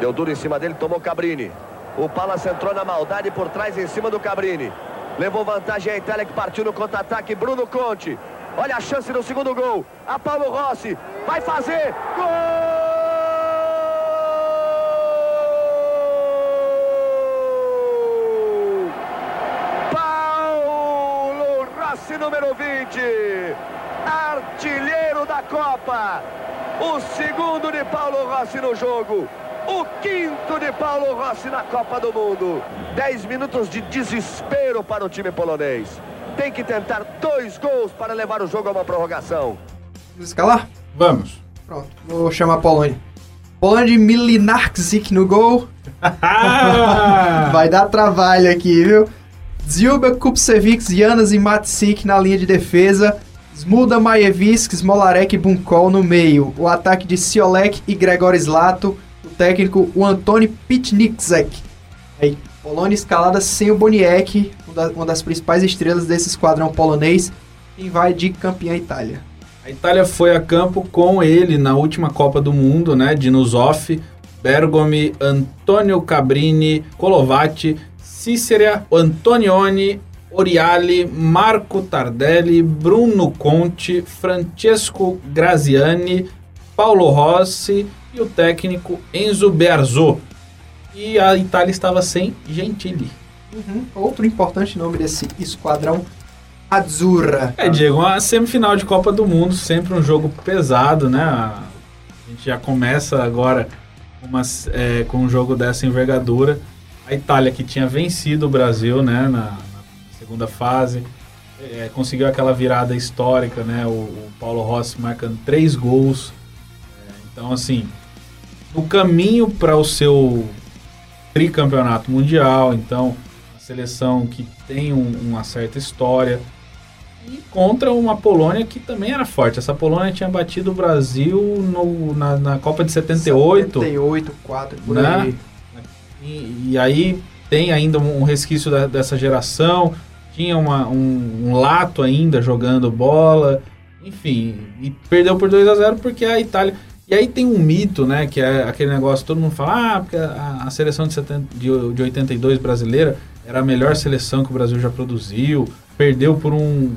Speaker 8: Deu duro em cima dele, tomou Cabrini. O Palas entrou na maldade por trás em cima do Cabrini. Levou vantagem a Itália que partiu no contra-ataque. Bruno Conte. Olha a chance no segundo gol. A Paulo Rossi vai fazer. Gol! Número 20. Artilheiro da Copa. O segundo de Paulo Rossi no jogo. O quinto de Paulo Rossi na Copa do Mundo. 10 minutos de desespero para o time polonês. Tem que tentar dois gols para levar o jogo a uma prorrogação.
Speaker 3: Vamos escalar?
Speaker 5: Vamos.
Speaker 3: Pronto, vou chamar a Polônia. Polônia de Milinarczyk no gol. Vai dar trabalho aqui, viu? Zilba, Kupcevic, Janas e Matsik na linha de defesa. Smuda, Majevisk, Smolarek e Bunkol no meio. O ataque de Siolek e Gregor Slato. O técnico, o Antoni Pitniczek. Aí, Polônia escalada sem o Boniek, uma das principais estrelas desse esquadrão polonês. Quem vai de campeã Itália.
Speaker 5: A Itália foi a campo com ele na última Copa do Mundo, né? Dinusoff, Bergomi, Antonio Cabrini, Colovati, Cícera, Antonioni, Oriali, Marco Tardelli, Bruno Conte, Francesco Graziani, Paulo Rossi e o técnico Enzo Bearzot. E a Itália estava sem Gentili.
Speaker 3: Uhum. Outro importante nome desse esquadrão Azzurra.
Speaker 5: É, Diego, uma semifinal de Copa do Mundo, sempre um jogo pesado, né? A gente já começa agora uma, é, com um jogo dessa envergadura. A Itália, que tinha vencido o Brasil né, na, na segunda fase, é, conseguiu aquela virada histórica, né? O, o Paulo Rossi marcando três gols. É, então, assim, no caminho para o seu tricampeonato mundial, então, a seleção que tem um, uma certa história, e contra uma Polônia que também era forte. Essa Polônia tinha batido o Brasil no, na, na Copa de 78.
Speaker 3: 78, 4, por
Speaker 5: né?
Speaker 3: aí.
Speaker 5: E, e, aí tem ainda um resquício da, dessa geração. Tinha uma, um, um, lato ainda jogando bola. Enfim, e perdeu por 2 a 0 porque a Itália. E aí tem um mito, né? Que é aquele negócio, todo mundo fala, ah, porque a, a seleção de, 70, de, de 82 brasileira era a melhor seleção que o Brasil já produziu. Perdeu por um,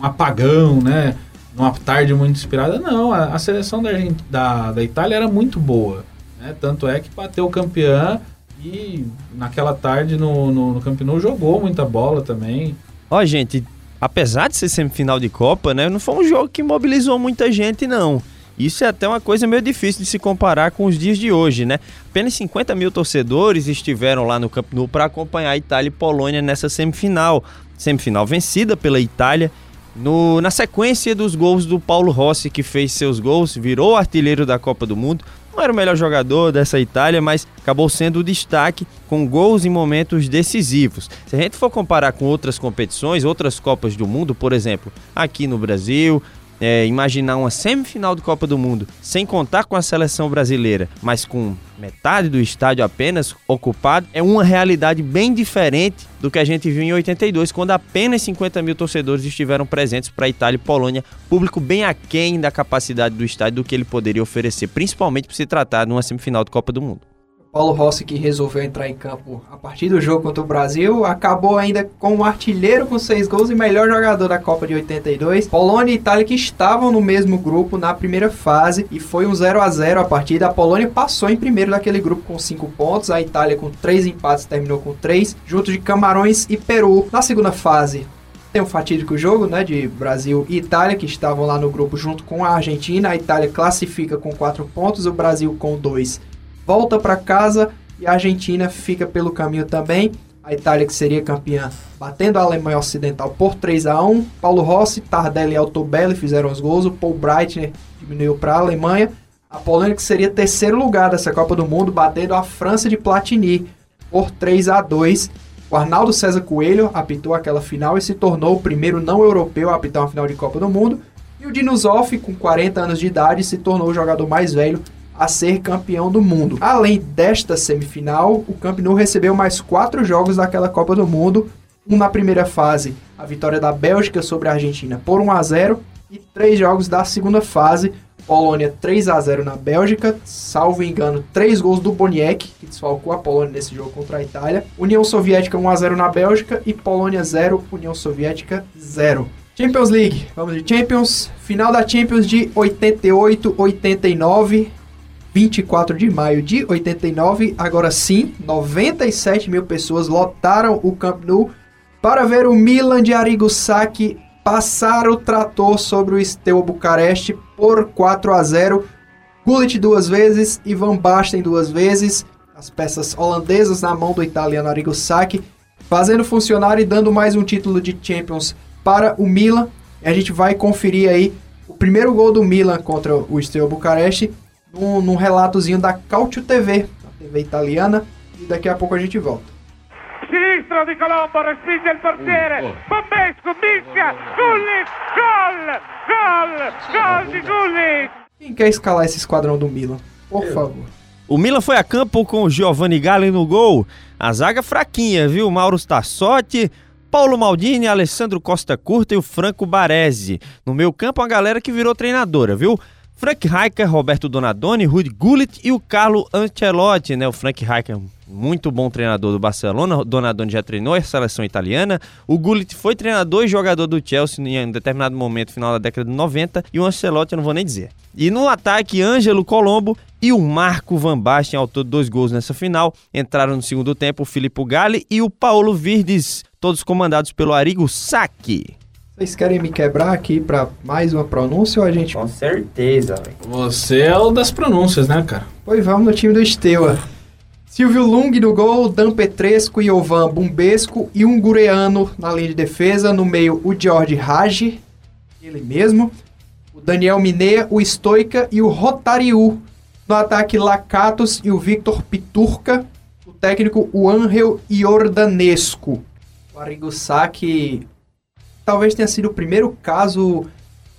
Speaker 5: um apagão, né? Numa tarde muito inspirada. Não, a, a seleção da, da, da Itália era muito boa. Né? Tanto é que bateu campeã e naquela tarde no, no, no jogou muita bola também.
Speaker 4: Ó, gente, apesar de ser semifinal de Copa, né? Não foi um jogo que mobilizou muita gente, não. Isso é até uma coisa meio difícil de se comparar com os dias de hoje, né? Apenas 50 mil torcedores estiveram lá no Camp Nou para acompanhar Itália e Polônia nessa semifinal. Semifinal vencida pela Itália no, na sequência dos gols do Paulo Rossi, que fez seus gols, virou artilheiro da Copa do Mundo. Não era o melhor jogador dessa Itália, mas acabou sendo o destaque com gols em momentos decisivos. Se a gente for comparar com outras competições, outras Copas do Mundo, por exemplo, aqui no Brasil, é, imaginar uma semifinal de Copa do Mundo sem contar com a seleção brasileira, mas com metade do estádio apenas ocupado, é uma realidade bem diferente do que a gente viu em 82, quando apenas 50 mil torcedores estiveram presentes para Itália e Polônia, público bem aquém da capacidade do estádio do que ele poderia oferecer, principalmente por se tratar de uma semifinal de Copa do Mundo.
Speaker 3: Paulo Rossi, que resolveu entrar em campo a partir do jogo contra o Brasil, acabou ainda como artilheiro com seis gols e melhor jogador da Copa de 82. Polônia e Itália que estavam no mesmo grupo na primeira fase e foi um 0 a 0 a partida. A Polônia passou em primeiro daquele grupo com cinco pontos, a Itália com três empates terminou com três, junto de Camarões e Peru. Na segunda fase, tem um fatídico jogo, né, de Brasil e Itália, que estavam lá no grupo junto com a Argentina. A Itália classifica com quatro pontos, o Brasil com dois volta para casa e a Argentina fica pelo caminho também. A Itália, que seria campeã, batendo a Alemanha Ocidental por 3 a 1 Paulo Rossi, Tardelli e Altobelli fizeram os gols. O Paul Breitner diminuiu para a Alemanha. A Polônia, que seria terceiro lugar dessa Copa do Mundo, batendo a França de Platini por 3 a 2 O Arnaldo César Coelho apitou aquela final e se tornou o primeiro não europeu a apitar uma final de Copa do Mundo. E o Dinozoff, com 40 anos de idade, se tornou o jogador mais velho a ser campeão do mundo. Além desta semifinal, o Camp Nou recebeu mais quatro jogos daquela Copa do Mundo. Um na primeira fase, a vitória da Bélgica sobre a Argentina por 1 a 0 e três jogos da segunda fase, Polônia 3 a 0 na Bélgica, salvo engano, três gols do Boniek, que desfalcou a Polônia nesse jogo contra a Itália. União Soviética 1 a 0 na Bélgica e Polônia 0, União Soviética 0. Champions League, vamos de Champions, final da Champions de 88-89, 24 de maio de 89. Agora sim, 97 mil pessoas lotaram o Camp Nou para ver o Milan de Arrigo Sacchi passar o trator sobre o Steaua Bucareste por 4 a 0 Gullit duas vezes e Van Basten duas vezes. As peças holandesas na mão do italiano Arrigo Sacchi, fazendo funcionar e dando mais um título de Champions para o Milan. E a gente vai conferir aí o primeiro gol do Milan contra o Steaua Bucareste num, num relatozinho da Calcio TV, a TV italiana, e daqui a pouco a gente volta.
Speaker 9: Sinistro di Colombo, respinge il portiere, Bombesco, mischia, Gullit, gol, gol, gol di Gullit.
Speaker 3: Quem quer escalar esse esquadrão do Milan? Por favor.
Speaker 4: O Milan foi a campo com o Giovanni Galli no gol. A zaga fraquinha, viu? Mauro Tassotti, Paulo Maldini, Alessandro Costa Curta e o Franco Baresi. No meio campo, uma galera que virou treinadora, viu? Frank Rijkaard, Roberto Donadoni, Rudi Gullit e o Carlo Ancelotti, né? O Frank Rijkaard, muito bom treinador do Barcelona, Donadoni já treinou a seleção italiana, o Gullit foi treinador e jogador do Chelsea em um determinado momento, final da década de 90, e o Ancelotti eu não vou nem dizer. E no ataque, Ângelo Colombo e o Marco Van Basten, autor de dois gols nessa final, entraram no segundo tempo o Filippo Galli e o Paulo Virdes, todos comandados pelo Arigo Sacchi.
Speaker 3: Vocês querem me quebrar aqui pra mais uma pronúncia ou a gente.
Speaker 6: Com certeza, velho.
Speaker 5: Você é o das pronúncias, né, cara?
Speaker 3: Pois vamos no time do Steaua. Silvio Lung no gol, Dan Petresco, Iovan Bumbesco e um gureano na linha de defesa. No meio, o George Raj, ele mesmo. O Daniel Minea, o Stoica e o Rotariu. No ataque, Lacatos e o Victor Piturca. O técnico, o Angel Iordanesco. O Arrigo Sacchi talvez tenha sido o primeiro caso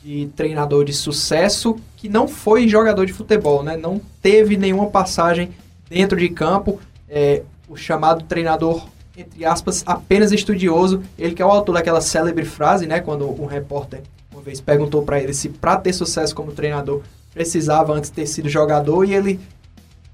Speaker 3: de treinador de sucesso que não foi jogador de futebol, né? Não teve nenhuma passagem dentro de campo. É, o chamado treinador, entre aspas, apenas estudioso. Ele que é o autor daquela célebre frase, né? Quando um repórter uma vez perguntou para ele se para ter sucesso como treinador precisava antes ter sido jogador e ele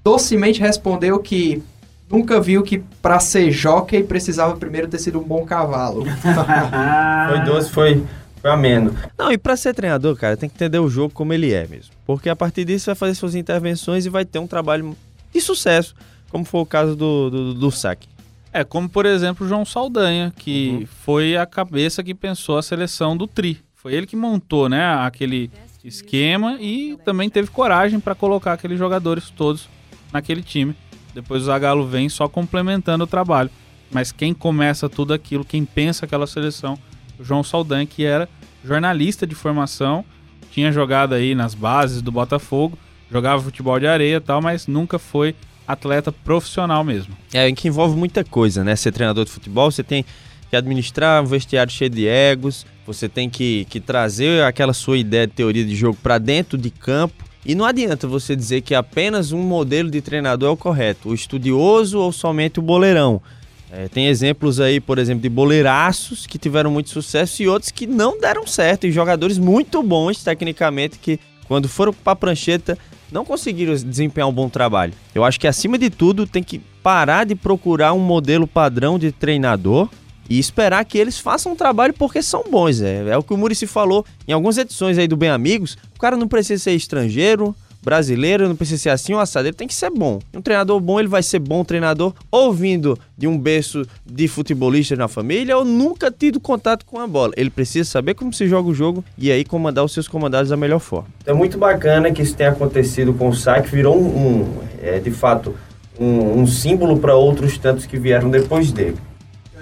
Speaker 3: docemente respondeu que nunca viu que para ser jockey precisava primeiro ter sido um bom cavalo.
Speaker 6: Foi doce, foi, foi ameno.
Speaker 4: Não, e pra ser treinador, cara, tem que entender o jogo como ele é mesmo. Porque a partir disso vai fazer suas intervenções e vai ter um trabalho de sucesso, como foi o caso do, do, do saque.
Speaker 5: É, como por exemplo o João Saldanha, que foi a cabeça que pensou a seleção do Tri. Foi ele que montou, né, aquele esquema e também teve coragem para colocar aqueles jogadores todos naquele time. Depois o Zagallo vem só complementando o trabalho. Mas quem começa tudo aquilo, quem pensa aquela seleção, o João Saldanha, que era jornalista de formação, tinha jogado aí nas bases do Botafogo, jogava futebol de areia e tal, mas nunca foi atleta profissional mesmo.
Speaker 4: É, que envolve muita coisa, né? Ser treinador de futebol, você tem que administrar um vestiário cheio de egos, você tem que, que trazer aquela sua ideia de teoria de jogo para dentro de campo. E não adianta você dizer que apenas um modelo de treinador é o correto, o estudioso ou somente o boleirão. É, tem exemplos aí, por exemplo, de boleiraços que tiveram muito sucesso e outros que não deram certo, e jogadores muito bons tecnicamente que, quando foram para a prancheta, não conseguiram desempenhar um bom trabalho. Eu acho que, acima de tudo, tem que parar de procurar um modelo padrão de treinador e esperar que eles façam um trabalho porque são bons. É, é o que o Murici falou em algumas edições aí do Bem Amigos. O cara não precisa ser estrangeiro, brasileiro, não precisa ser assim um assado, ele tem que ser bom. Um treinador bom, ele vai ser bom treinador ouvindo de um berço de futebolista na família ou nunca tido contato com a bola. Ele precisa saber como se joga o jogo e aí comandar os seus comandados da melhor forma.
Speaker 6: É muito bacana que isso tenha acontecido com o SAC, virou um, um é, de fato, um, um símbolo para outros tantos que vieram depois dele.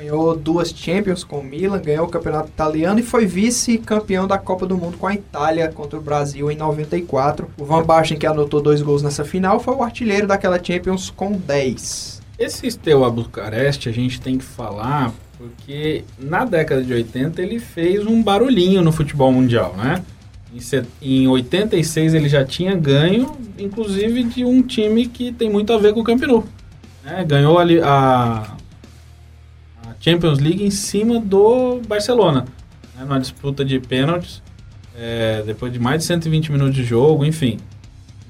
Speaker 3: Ganhou duas Champions com o Milan, ganhou o campeonato italiano e foi vice-campeão da Copa do Mundo com a Itália contra o Brasil em 94. O Van Basten, que anotou dois gols nessa final, foi o artilheiro daquela Champions com 10.
Speaker 5: Esse Steaua Bucareste a gente tem que falar porque na década de 80 ele fez um barulhinho no futebol mundial, né? Em, set... em 86 ele já tinha ganho, inclusive de um time que tem muito a ver com o Campeonato. Né? Ganhou ali a Champions League em cima do Barcelona, né, numa disputa de pênaltis, é, depois de mais de 120 minutos de jogo, enfim.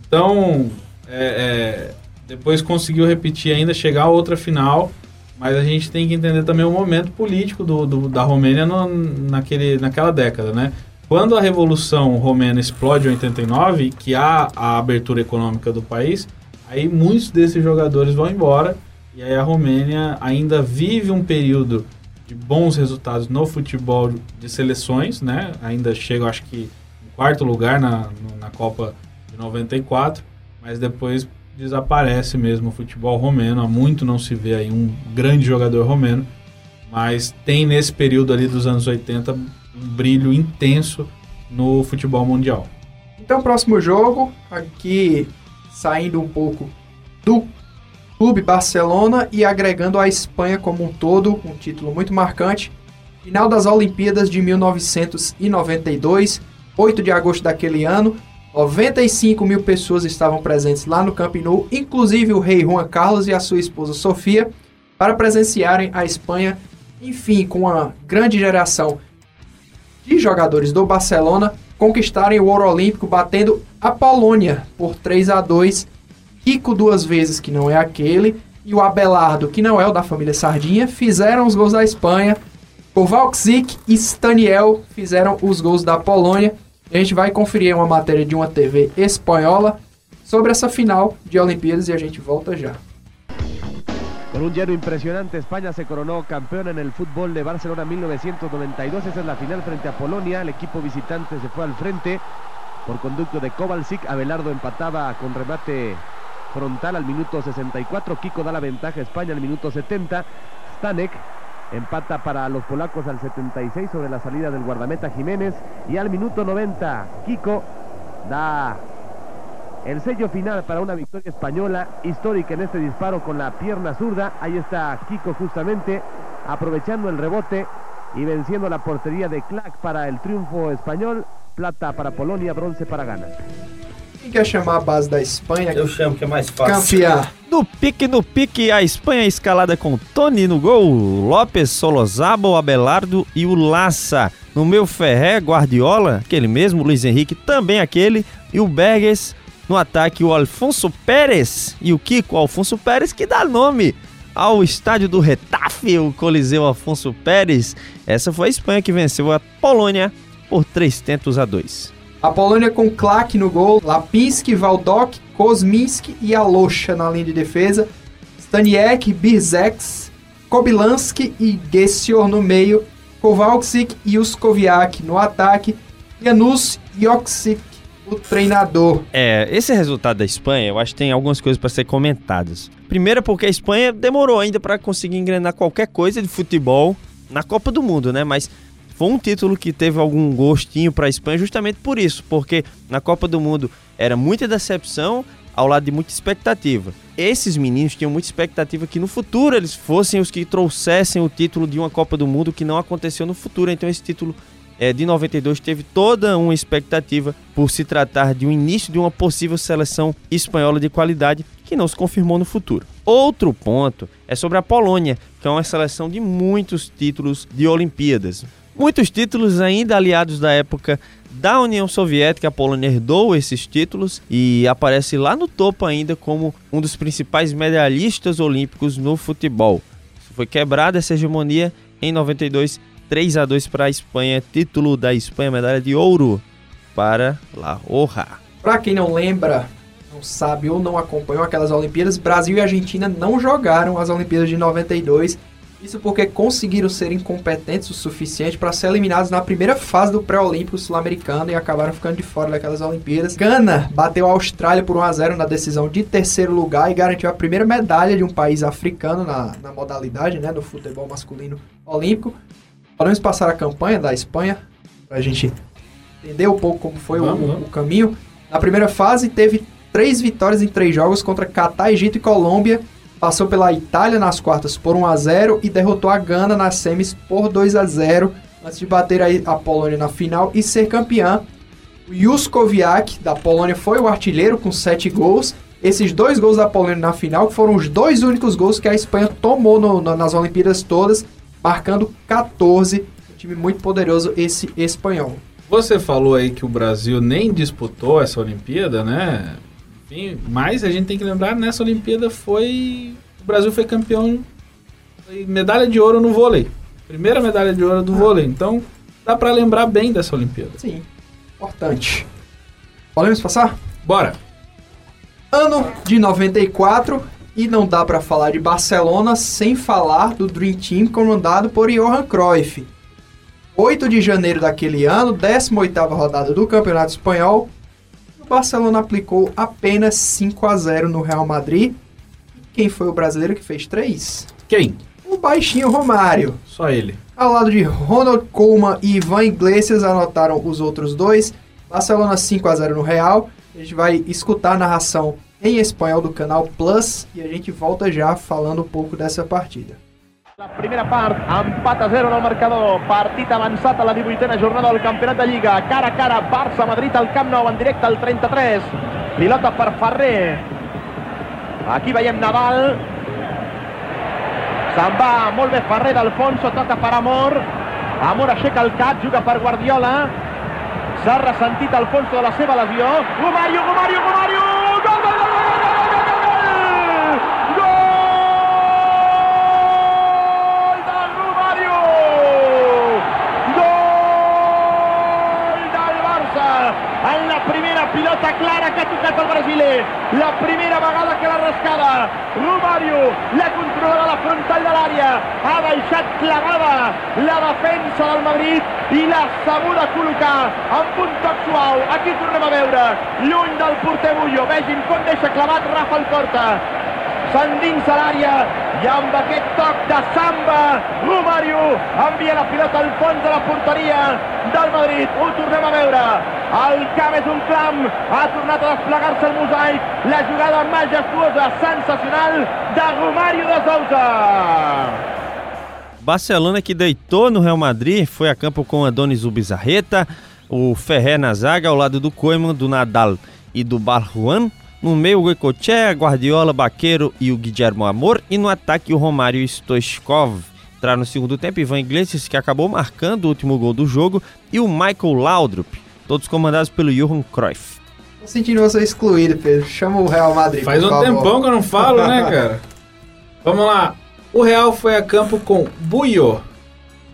Speaker 5: Então, é, é, depois conseguiu repetir ainda, chegar a outra final, mas a gente tem que entender também o momento político do, do da Romênia no, naquele, naquela década, né? Quando a Revolução Romena explode em 89, que há a abertura econômica do país, aí muitos desses jogadores vão embora e aí a Romênia ainda vive um período de bons resultados no futebol de seleções, né? Ainda chega, acho que, em quarto lugar na, na Copa de 94. mas depois desaparece mesmo o futebol romeno. Há muito não se vê aí um grande jogador romeno, mas tem nesse período ali dos anos 80 um brilho intenso no futebol mundial.
Speaker 3: Então, próximo jogo, aqui saindo um pouco do Clube Barcelona e agregando a Espanha como um todo, um título muito marcante. Final das Olimpíadas de 1992, 8 de agosto daquele ano, 95 mil pessoas estavam presentes lá no Camp Nou, inclusive o rei Juan Carlos e a sua esposa Sofia, para presenciarem a Espanha, enfim, com uma grande geração de jogadores do Barcelona, conquistarem o ouro olímpico batendo a Polônia por 3 a 2 Kiko duas vezes, que não é aquele, e o Abelardo, que não é o da família Sardinha, fizeram os gols da Espanha. Kowalczyk e Staniel fizeram os gols da Polônia. A gente vai conferir uma matéria de uma TV espanhola sobre essa final de Olimpíadas e a gente volta já.
Speaker 10: Con un lleno impresionante, España se coronó campeona en el fútbol de Barcelona 1992. Esa es la final frente a Polonia. El equipo visitante se fue al frente por conducto de Kowalczyk. Abelardo empataba con remate frontal al minuto 64. Kiko da la ventaja a España al minuto 70. Stanek empata para los polacos al 76 sobre la salida del guardameta Jiménez. Y al minuto 90, Kiko da el sello final para una victoria española histórica en este disparo con la pierna zurda. Ahí está Kiko justamente aprovechando el rebote y venciendo la portería de Clark para el triunfo español. Plata para Polonia, bronce para Ghana.
Speaker 3: Quem quer chamar a base da Espanha?
Speaker 6: Eu chamo que é mais fácil.
Speaker 3: Campeã.
Speaker 4: No pique, no pique, a Espanha escalada com Tony no gol, Lopes, Solozabo, Abelardo e o Lassa. No meu Ferré, Guardiola, aquele mesmo, Luiz Henrique, também aquele, e o Berges. No ataque, o Alfonso Pérez e o Kiko Alfonso Pérez, que dá nome ao estádio do Retafe, o Coliseu Afonso Pérez. Essa foi a Espanha que venceu a Polônia por 3 tentos a 2.
Speaker 3: A Polônia com Klak no gol, Lapinski, Waldok, Kozminski e Alocha na linha de defesa, Staniek, Birzeks, Kobylanski e Gessior no meio, Kowalczyk e Uskowiak no ataque, Janusz Joksik, o treinador.
Speaker 4: É, esse resultado da Espanha, eu acho que tem algumas coisas para ser comentadas. Primeiro, porque a Espanha demorou ainda para conseguir engrenar qualquer coisa de futebol na Copa do Mundo, né? Mas foi um título que teve algum gostinho para a Espanha justamente por isso, porque na Copa do Mundo era muita decepção ao lado de muita expectativa. Esses meninos tinham muita expectativa que no futuro eles fossem os que trouxessem o título de uma Copa do Mundo que não aconteceu no futuro. Então esse título é, de 92 teve toda uma expectativa por se tratar de um início de uma possível seleção espanhola de qualidade que não se confirmou no futuro. Outro ponto é sobre a Polônia, que é uma seleção de muitos títulos de Olimpíadas. Muitos títulos ainda aliados da época da União Soviética, a Polônia herdou esses títulos e aparece lá no topo ainda como um dos principais medalhistas olímpicos no futebol. Foi quebrada essa hegemonia em 92, 3 a 2 para a Espanha, título da Espanha, medalha de ouro para La Roja.
Speaker 3: Para quem não lembra, não sabe ou não acompanhou aquelas Olimpíadas, Brasil e Argentina não jogaram as Olimpíadas de 92 isso porque conseguiram ser incompetentes o suficiente para ser eliminados na primeira fase do pré-olímpico sul-americano e acabaram ficando de fora daquelas Olimpíadas. Gana bateu a Austrália por 1 a 0 na decisão de terceiro lugar e garantiu a primeira medalha de um país africano na, na modalidade, né, no futebol masculino olímpico. Podemos passar a campanha da Espanha para a gente entender um pouco como foi
Speaker 5: Vamos,
Speaker 3: o,
Speaker 5: vamos.
Speaker 3: o caminho. Na primeira fase teve três vitórias em três jogos contra Catar, Egito e Colômbia passou pela Itália nas quartas por 1 a 0 e derrotou a Gana nas semis por 2 a 0 antes de bater a, Polônia na final e ser campeã. O Juskowiak da Polônia foi o artilheiro com 7 gols. Esses dois gols da Polônia na final foram os dois únicos gols que a Espanha tomou no- no- nas Olimpíadas todas, marcando 14. Um time muito poderoso esse espanhol.
Speaker 5: Você falou aí que o Brasil nem disputou essa Olimpíada, né? Enfim, mas a gente tem que lembrar, nessa Olimpíada foi. O Brasil foi campeão. Foi medalha de ouro no vôlei. Primeira medalha de ouro do vôlei. Então, dá pra lembrar bem dessa Olimpíada.
Speaker 3: Sim, importante. Podemos passar?
Speaker 5: Bora!
Speaker 3: Ano de 94 e não dá pra falar de Barcelona sem falar do Dream Team comandado por Johan Cruyff. 8 de janeiro daquele ano, 18ª rodada do Campeonato Espanhol. O Barcelona aplicou apenas 5 a 0 no Real Madrid. Quem foi o brasileiro que fez 3?
Speaker 5: Quem?
Speaker 3: O baixinho Romário.
Speaker 5: Só ele.
Speaker 3: Ao lado de Ronald Koeman e Ivan Iglesias anotaram os outros dois. Barcelona 5 a 0 no Real. A gente vai escutar a narração em espanhol do canal Plus e a gente volta já falando um pouco dessa partida.
Speaker 10: La primera part, empat a 0 en el marcador, partit avançat a la 18a jornada del Campionat de Lliga, cara a cara, Barça-Madrid al Camp Nou en directe al 33, pilota per Ferrer, aquí veiem Nadal, se'n va molt bé Ferrer d'Alfonso, toca per Amor, Amor aixeca el cap, juga per Guardiola, s'ha ressentit Alfonso de la seva lesió, Romario, Romario, Romario, gol, gol, gol, gol, gol, gol, gol, gol del Romario! Gol del Barça! En la primera pilota clara que ha brasiler. La primera vegada que l'ha rascada. Romario la controla a la frontal de l'àrea. Ha baixat clavada la defensa del Madrid i l'ha sabuda col·locar amb un toc suau. Aquí tornem a veure, lluny del porter Bullo. Vegin com deixa clavat Rafa Porta s'endinsa l'àrea aquest toc de samba. Romario envia la pilota al fons de la porteria del Madrid. Ho tornem a veure. El camp és un clam. Ha tornat a desplegar-se el mosaic. La jugada majestuosa, sensacional de Romario de Sousa.
Speaker 4: Barcelona que deitou no Real Madrid, foi a campo com Adonis Ubizarreta, o Ferrer na zaga ao lado do Koeman, do Nadal e do Barjuan. No meio, o Goicoechea, Guardiola, Baqueiro e o Guillermo Amor. E no ataque, o Romário Stoichkov. Entraram no segundo tempo, Ivan Iglesias, que acabou marcando o último gol do jogo, e o Michael Laudrup, todos comandados pelo Johan Cruyff.
Speaker 3: Tô sentindo você excluído, Pedro. Chama o Real Madrid.
Speaker 5: Faz
Speaker 3: por
Speaker 5: um
Speaker 3: favor.
Speaker 5: tempão que eu não falo, né, cara? Vamos lá. O Real foi a campo com Buio,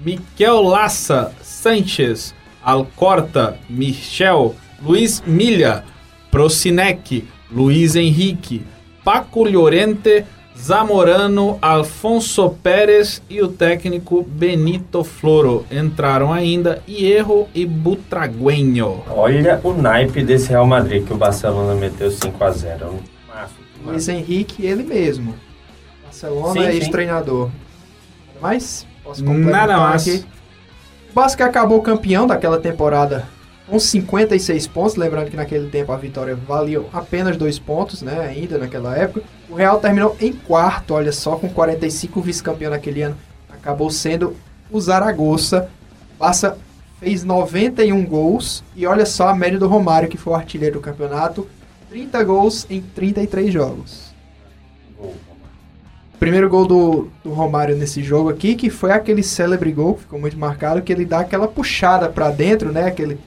Speaker 5: Miquel Lassa, Sanchez, Alcorta, Michel, Luiz Milha, Procinec, Luiz Henrique, Paco Llorente, Zamorano, Alfonso Pérez e o técnico Benito Floro. Entraram ainda Hierro e Butragueño.
Speaker 6: Olha o naipe desse Real Madrid que o Barcelona meteu 5 a 0 Maço,
Speaker 3: Luiz Henrique, ele mesmo. Barcelona é ex-treinador. Nada mais? Posso complementar
Speaker 5: Nada mais.
Speaker 3: aqui? O Barça acabou campeão daquela temporada com 56 pontos. Lembrando que naquele tempo a vitória valia apenas dois pontos, né? Ainda naquela época. O Real terminou em quarto, olha só, com 45 vice-campeão naquele ano. Acabou sendo o Zaragoza. Barça fez 91 gols. E olha só a média do Romário, que foi o artilheiro do campeonato. 30 gols em 33 jogos. Primeiro gol do, do Romário nesse jogo aqui, que foi aquele célebre gol, que ficou muito marcado, que ele dá aquela puxada pra dentro, né? Aquele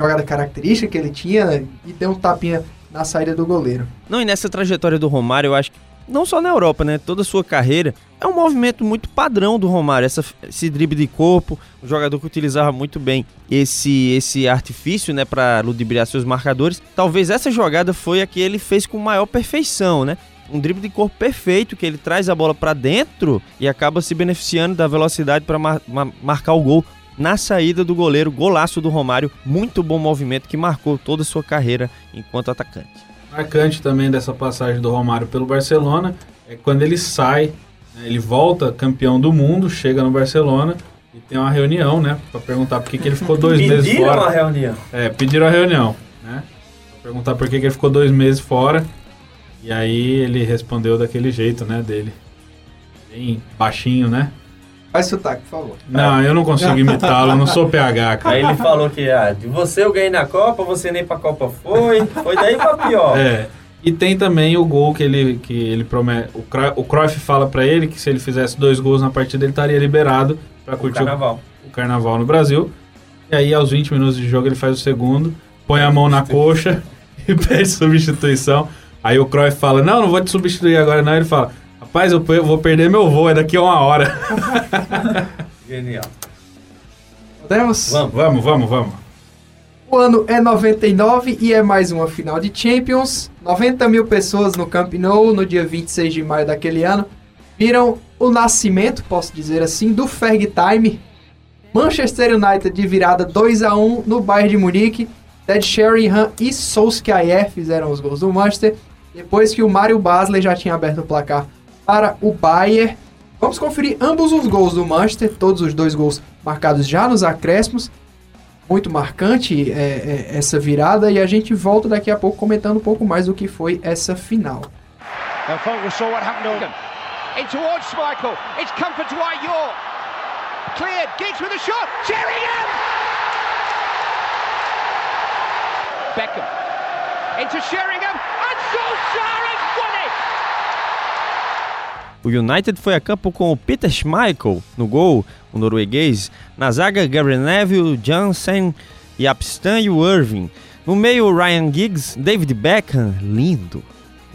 Speaker 3: jogada característica que ele tinha né, e deu um tapinha na saída do goleiro.
Speaker 4: Não, e nessa trajetória do Romário, eu acho que não só na Europa, né? Toda a sua carreira é um movimento muito padrão do Romário, essa, esse drible de corpo, um jogador que utilizava muito bem esse esse artifício, né, para ludibriar seus marcadores. Talvez essa jogada foi a que ele fez com maior perfeição, né? Um drible de corpo perfeito que ele traz a bola para dentro e acaba se beneficiando da velocidade para mar ma- marcar o gol na saída do goleiro, golaço do Romário, muito bom movimento que marcou toda a sua carreira enquanto atacante.
Speaker 5: marcante também dessa passagem do Romário pelo Barcelona é quando ele sai, né, ele volta campeão do mundo, chega no Barcelona e tem uma reunião, né, para perguntar por que, que ele ficou dois meses
Speaker 6: Pediram
Speaker 5: fora.
Speaker 6: uma reunião.
Speaker 5: É, pediram a reunião, né? Pra perguntar por que, que ele ficou dois meses fora. E aí ele respondeu daquele jeito, né, dele. Bem baixinho, né?
Speaker 3: Faz sotaque, por favor.
Speaker 5: Não, eu não consigo imitá-lo, eu não sou PH, cara.
Speaker 6: Aí ele falou que ah, de você eu ganhei na Copa, você nem pra Copa foi. Foi daí pra pior.
Speaker 5: É. E tem também o gol que ele, que ele promete. O, Cro- o Cruyff fala pra ele que se ele fizesse dois gols na partida, ele estaria liberado pra curtir o
Speaker 6: Carnaval.
Speaker 5: o carnaval no Brasil. E aí, aos 20 minutos de jogo, ele faz o segundo, põe a mão na coxa e pede substituição. Aí o Cruyff fala: Não, não vou te substituir agora, não. Ele fala: Rapaz, eu vou perder meu voo, é daqui a uma hora.
Speaker 6: Genial.
Speaker 3: Podemos?
Speaker 6: Vamos.
Speaker 5: vamos, vamos, vamos.
Speaker 3: O ano é 99 e é mais uma final de Champions. 90 mil pessoas no Camp Nou no dia 26 de maio daquele ano viram o nascimento, posso dizer assim, do Ferg Time. Manchester United de virada 2 a 1 no Bayern de Munique. Ted Sheringham e Solskjaer fizeram os gols do Manchester, depois que o Mário Basler já tinha aberto o placar para o Bayern. Vamos conferir ambos os gols do Manchester, todos os dois gols marcados já nos acréscimos. Muito marcante é, é, essa virada e a gente volta daqui a pouco comentando um pouco mais do que foi essa final.
Speaker 11: A! Beckham. Into Sheringham. And Solskjaer has won it!
Speaker 4: O United foi a campo com o Peter Schmeichel no gol, o norueguês, na zaga Gary Neville, Jansen, e o Irving. No meio, Ryan Giggs, David Beckham, lindo,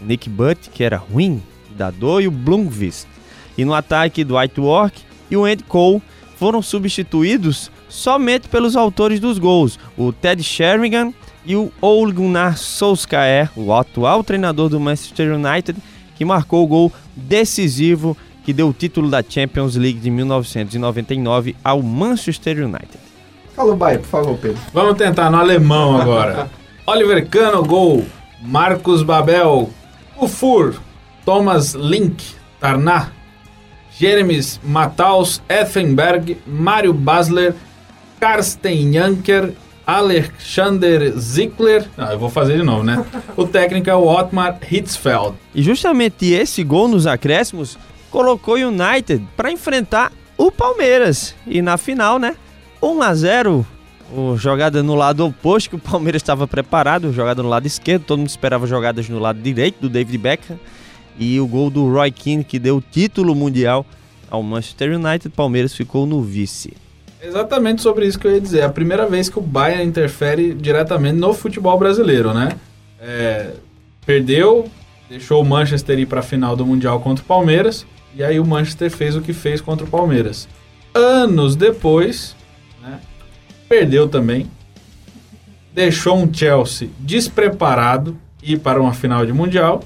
Speaker 4: Nick Butt, que era ruim, Dador e o Blomqvist. E no ataque, Dwight York e o Andy Cole foram substituídos somente pelos autores dos gols, o Ted Sheringham e o Ole Gunnar Solskjaer, o atual treinador do Manchester United, que marcou o gol decisivo que deu o título da Champions League de 1999 ao Manchester United.
Speaker 3: Fala o Bayern, por favor, Pedro.
Speaker 5: Vamos tentar no alemão agora. Oliver Kahn, gol. Marcos Babel, Ufur, Thomas Link, Tarná, Jeremies Matthaus, Effenberg, Mário Basler, Karsten Janker, Alexander Zickler. Ah, eu vou fazer de novo, né? O técnico é o Otmar Hitzfeld.
Speaker 4: E justamente esse gol nos acréscimos colocou o United para enfrentar o Palmeiras. E na final, né? 1 a 0 o jogada no lado oposto, que o Palmeiras estava preparado, jogada no lado esquerdo, todo mundo esperava jogadas no lado direito do David Beckham. E o gol do Roy Keane, que deu o título mundial ao Manchester United, Palmeiras ficou no vice.
Speaker 5: Exatamente sobre isso que eu ia dizer. É a primeira vez que o Bayern interfere diretamente no futebol brasileiro, né? É, perdeu, deixou o Manchester ir para a final do Mundial contra o Palmeiras, e aí o Manchester fez o que fez contra o Palmeiras. Anos depois, né, perdeu também, deixou um Chelsea despreparado ir para uma final de Mundial,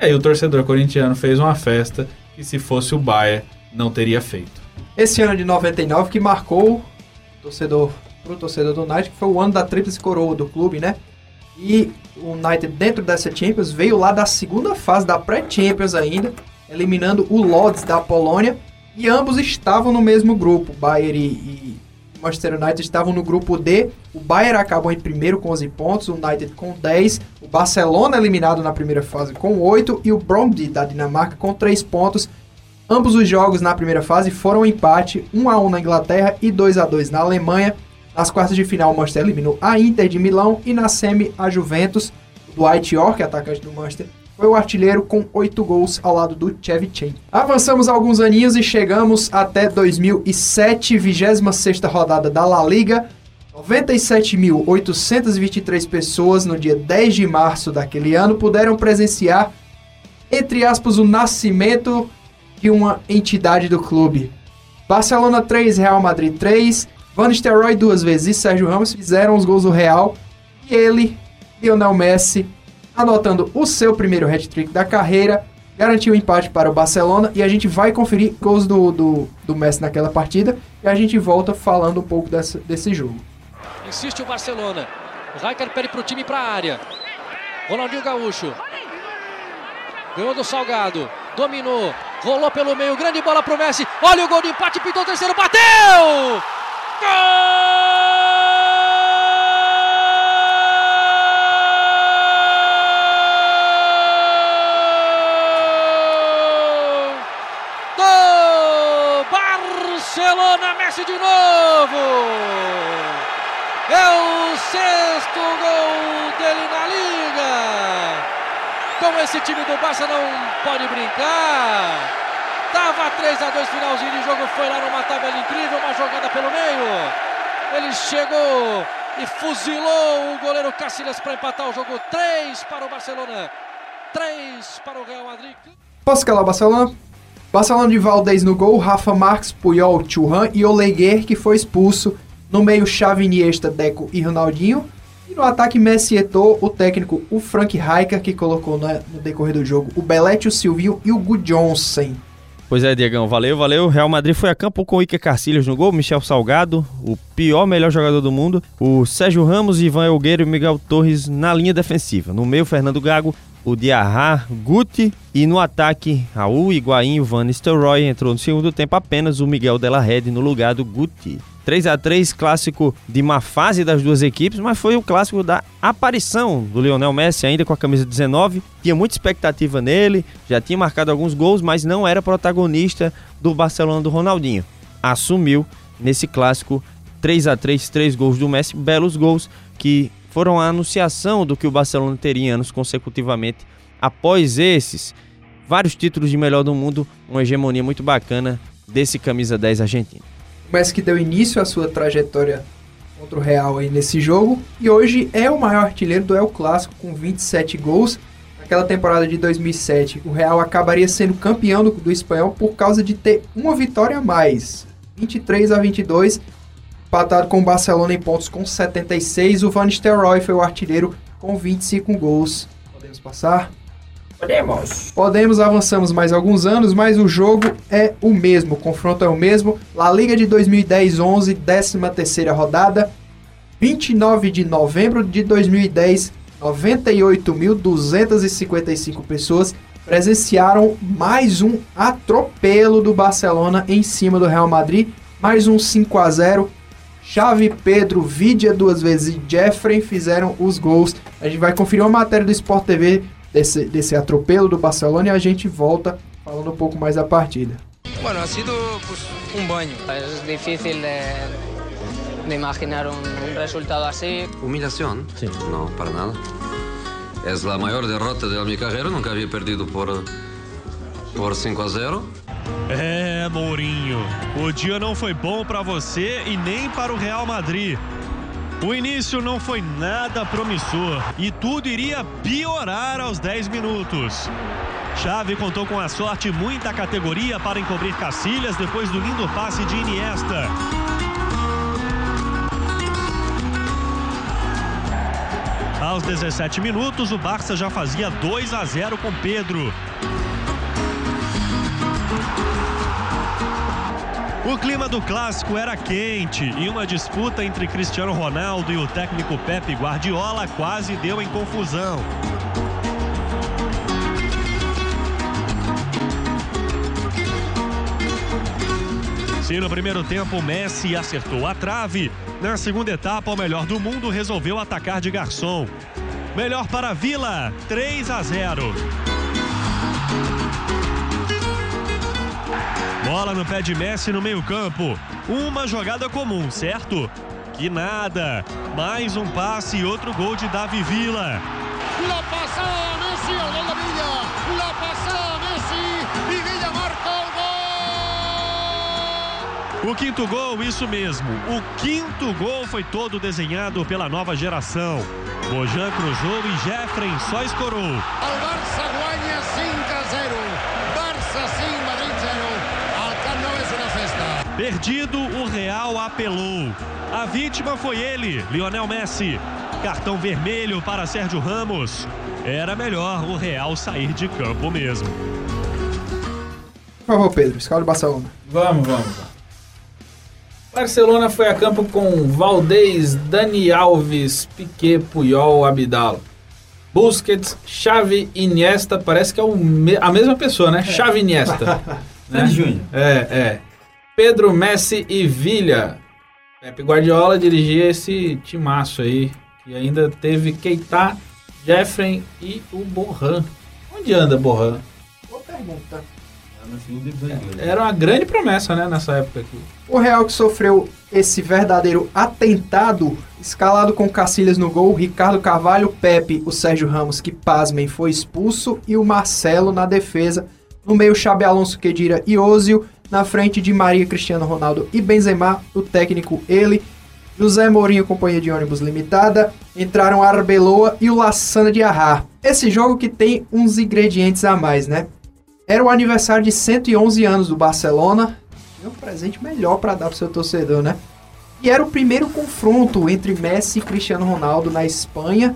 Speaker 5: e aí o torcedor corintiano fez uma festa que se fosse o Bayern não teria feito.
Speaker 3: Esse ano de 99 que marcou torcedor, pro torcedor do United, que foi o ano da tríplice coroa do clube, né? E o United dentro dessa Champions veio lá da segunda fase da pré-Champions ainda, eliminando o Lodz da Polônia, e ambos estavam no mesmo grupo, Bayern e, e Manchester United estavam no grupo D. O Bayern acabou em primeiro com 11 pontos, o United com 10, o Barcelona eliminado na primeira fase com 8 e o Brøndby da Dinamarca com 3 pontos. Ambos os jogos na primeira fase foram um empate, 1 a 1 na Inglaterra e 2 a 2 na Alemanha. Nas quartas de final, o Manchester eliminou a Inter de Milão e na semi a Juventus. O Dwight York, atacante do Manchester, foi o artilheiro com 8 gols ao lado do Chevy Avançamos alguns aninhos e chegamos até 2007, 26 rodada da La Liga. 97.823 pessoas no dia 10 de março daquele ano puderam presenciar, entre aspas, o nascimento de uma entidade do clube. Barcelona 3, Real Madrid 3, Van Nistelrooy duas vezes e Sérgio Ramos fizeram os gols do Real e ele, Lionel Messi, anotando o seu primeiro hat-trick da carreira, garantiu o empate para o Barcelona e a gente vai conferir gols do, do, do Messi naquela partida e a gente volta falando um pouco dessa, desse jogo.
Speaker 12: Insiste o Barcelona. O Raikkonen pede para o time para a área. Ronaldinho Gaúcho. Ganhou do Salgado. Dominou. Rolou pelo meio. Grande bola para o Messi. Olha o gol de empate. Pintou o terceiro. Bateu! Gol! Barcelona, Messi de novo! Esse time do Barça não pode brincar! Tava 3 a 2 finalzinho de jogo, foi lá numa tabela incrível, uma jogada pelo meio. Ele chegou e fuzilou o goleiro Cacilhas para empatar o jogo. 3 para o Barcelona, 3 para o Real Madrid.
Speaker 3: Posso escalar o Barcelona? Barcelona de Valdez no gol, Rafa Marques, Puyol, Churran e Oleguer, que foi expulso. No meio, Xavi, Iniesta, Deco e Ronaldinho. No ataque, Messi Eto'o, o técnico, o Frank Rijkaard, que colocou no, no decorrer do jogo o Belete, o Silvio e o Gu Johnson.
Speaker 4: Pois é, Diegão, valeu, valeu. Real Madrid foi a campo com Iker Carcilhos no gol, Michel Salgado, o pior melhor jogador do mundo, o Sérgio Ramos, Ivan Elgueiro e Miguel Torres na linha defensiva. No meio, Fernando Gago, o Diarra, Guti e no ataque, Raul, Higuaín, Van Nistelrooy entrou no segundo tempo apenas o Miguel Della Rede no lugar do Guti. 3 a 3 clássico de má fase das duas equipes, mas foi o clássico da aparição do Lionel Messi ainda com a camisa 19. Tinha muita expectativa nele, já tinha marcado alguns gols, mas não era protagonista do Barcelona do Ronaldinho. Assumiu nesse clássico 3 a 3 três gols do Messi, belos gols que foram a anunciação do que o Barcelona teria anos consecutivamente após esses vários títulos de melhor do mundo, uma hegemonia muito bacana desse camisa 10 argentino.
Speaker 3: Messi que deu início à sua trajetória contra o Real aí nesse jogo e hoje é o maior artilheiro do El Clássico com 27 gols. Naquela temporada de 2007, o Real acabaria sendo campeão do, do espanhol por causa de ter uma vitória a mais, 23 a 22, empatado com o Barcelona em pontos com 76. O Van Nistelrooy foi o artilheiro com 25 gols. Podemos passar?
Speaker 6: Podemos.
Speaker 3: Podemos, avançamos mais alguns anos, mas o jogo é o mesmo, o confronto é o mesmo. La Liga de 2010-11, 13 terceira rodada, 29 de novembro de 2010, 98.255 pessoas presenciaram mais um atropelo do Barcelona em cima do Real Madrid, mais um 5 a 0 Xavi, Pedro, Vidia duas vezes e Jeffrey fizeram os gols. A gente vai conferir uma matéria do Sport TV desse, desse atropelo do Barcelona e a gente volta falando um pouco mais da partida.
Speaker 13: Bueno, ha sido pues, un baño. Es difícil de, de imaginar un, un resultado así.
Speaker 14: Humillación? Sí. No, para nada. Es la mayor derrota de mi carrera. Nunca había perdido por, por 5 a 0.
Speaker 15: É, Mourinho, o dia não foi bom para você e nem para o Real Madrid. O início não foi nada promissor e tudo iria piorar aos 10 minutos. Xavi contou com a sorte muita categoria para encobrir Cacilhas depois do lindo passe de Iniesta. Aos 17 minutos, o Barça já fazia 2 a 0 com Pedro. O clima do clássico era quente e uma disputa entre Cristiano Ronaldo e o técnico Pepe Guardiola quase deu em confusão. Se no primeiro tempo Messi acertou a trave, na segunda etapa o melhor do mundo resolveu atacar de garçom. Melhor para a Vila, 3 a 0. Bola no pé de Messi no meio-campo. Uma jogada comum, certo? Que nada. Mais um passe e outro gol de Davi Villa.
Speaker 16: La Messi al gol de Villa. La Messi y Villa marca o gol.
Speaker 15: O quinto gol, isso mesmo. O quinto gol foi todo desenhado pela nova geração. Bojan cruzou e Jeffrey só escorou.
Speaker 16: El Barça
Speaker 15: Perdido, o Real apelou. A vítima foi ele, Lionel Messi. Cartão vermelho para Sérgio Ramos. Era melhor o Real sair de campo mesmo.
Speaker 3: Por favor, Pedro, escala do Barcelona.
Speaker 5: Vamos, vamos. Barcelona foi a campo com Valdez, Dani Alves, Piquet, Puyol, Abidal. Busquets, Xavi, Iniesta, parece que é o me- a mesma pessoa, né? Xavi Iniesta. né?
Speaker 6: Júnior.
Speaker 5: É, é. Pedro, Messi e Villa. Pepe Guardiola dirigia esse timaço aí. E ainda teve Keita, Jeffrey e o Borran. Onde anda Borran?
Speaker 3: Boa pergunta.
Speaker 5: Era uma grande promessa, né, nessa época aqui.
Speaker 3: O Real que sofreu esse verdadeiro atentado, escalado com Cacilhas no gol, Ricardo Carvalho, Pepe, o Sérgio Ramos, que pasmem, foi expulso, e o Marcelo na defesa. No meio, Xabi Alonso, Kedira e Ozil. Na frente de Maria Cristiano Ronaldo e Benzema, o técnico ele. José Mourinho, companhia de ônibus limitada. Entraram Arbeloa e o Lassana de Arrar. Esse jogo que tem uns ingredientes a mais, né? Era o aniversário de 111 anos do Barcelona. E um presente melhor para dar pro seu torcedor, né? E era o primeiro confronto entre Messi e Cristiano Ronaldo na Espanha.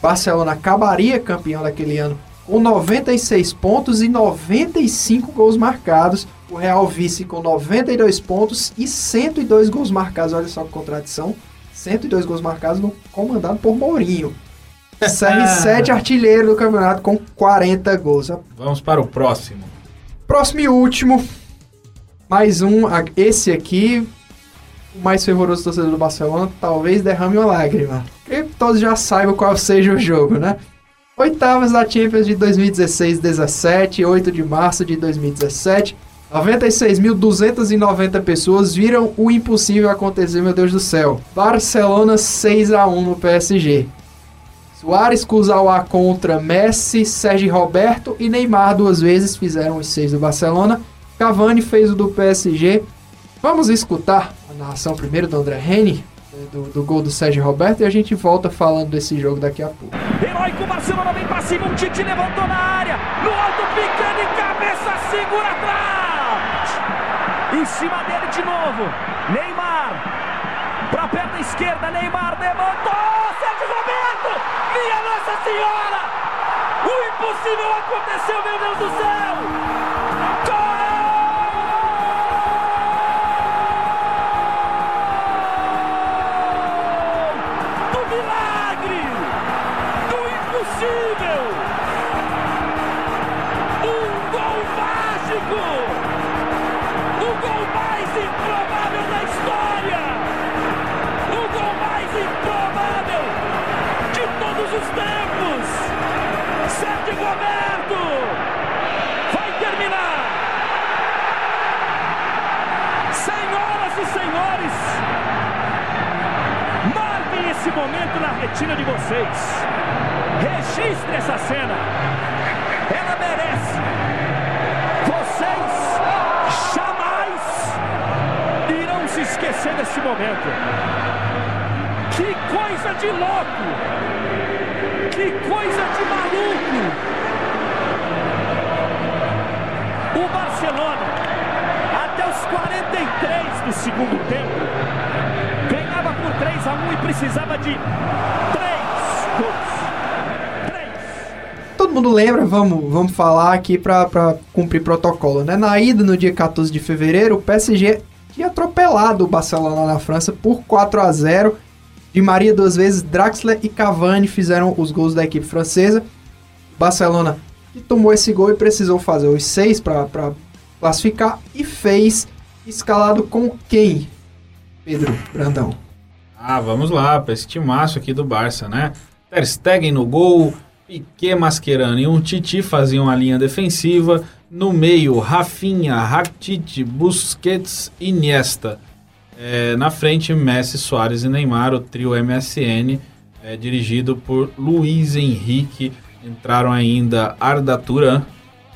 Speaker 3: Barcelona acabaria campeão daquele ano com 96 pontos e 95 gols marcados. O Real vice com 92 pontos e 102 gols marcados. Olha só que contradição. 102 gols marcados no comandado por Mourinho. CR7 artilheiro do campeonato com 40 gols.
Speaker 5: Vamos para o próximo.
Speaker 3: Próximo e último. Mais um. Esse aqui, o mais fervoroso torcedor do Barcelona, talvez derrame uma lágrima. Que todos já saibam qual seja o jogo, né? Oitavas da Champions de 2016-17, 8 de março de 2017. 96.290 pessoas viram o impossível acontecer, meu Deus do céu. Barcelona 6 a 1 no PSG. Soares, Kurzawa contra Messi, Sérgio Roberto e Neymar duas vezes fizeram os seis do Barcelona. Cavani fez o do PSG. Vamos escutar a narração primeiro do André Henny, do, do gol do Sérgio Roberto, e a gente volta falando desse jogo daqui a pouco.
Speaker 17: Heróico Barcelona vem pra cima, um Tite levantou na área. No alto, pica de cabeça, segura atrás. Em cima dele de novo. Neymar. Pra perna esquerda, Neymar levantou. Sérgio Roberto. Minha Nossa Senhora. O impossível aconteceu, meu Deus do céu. O gol mais improvável da história! O gol mais improvável de todos os tempos! Sérgio Roberto vai terminar! Senhoras e senhores, marquem esse momento na retina de vocês. Registre essa cena. Ela merece. Irão se esquecer desse momento. Que coisa de louco! Que coisa de maluco! O Barcelona, até os 43 do segundo tempo, ganhava por 3 a 1 e precisava de 3 gols.
Speaker 3: Todo mundo lembra, vamos, vamos falar aqui pra cumprir protocolo, né? Na ida, no dia 14 de fevereiro, o PSG tinha atropelado o Barcelona na França por 4 a 0 Di Maria duas vezes, Draxler e Cavani fizeram os gols da equipe francesa. Barcelona que tomou esse gol e precisou fazer os seis para classificar e fez escalado com quem? Pedro Brandão.
Speaker 5: Ah, vamos lá, para esse timaço aqui do Barça, né? Ter Stegen no gol, Piquet, Mascherano e um Titi faziam a linha defensiva. No meio, Rafinha, Rakitic, Busquets e Iniesta. É, na frente, Messi, Soares e Neymar, o trio MSN, é, dirigido por Luiz Henrique. Entraram ainda Arda Turan,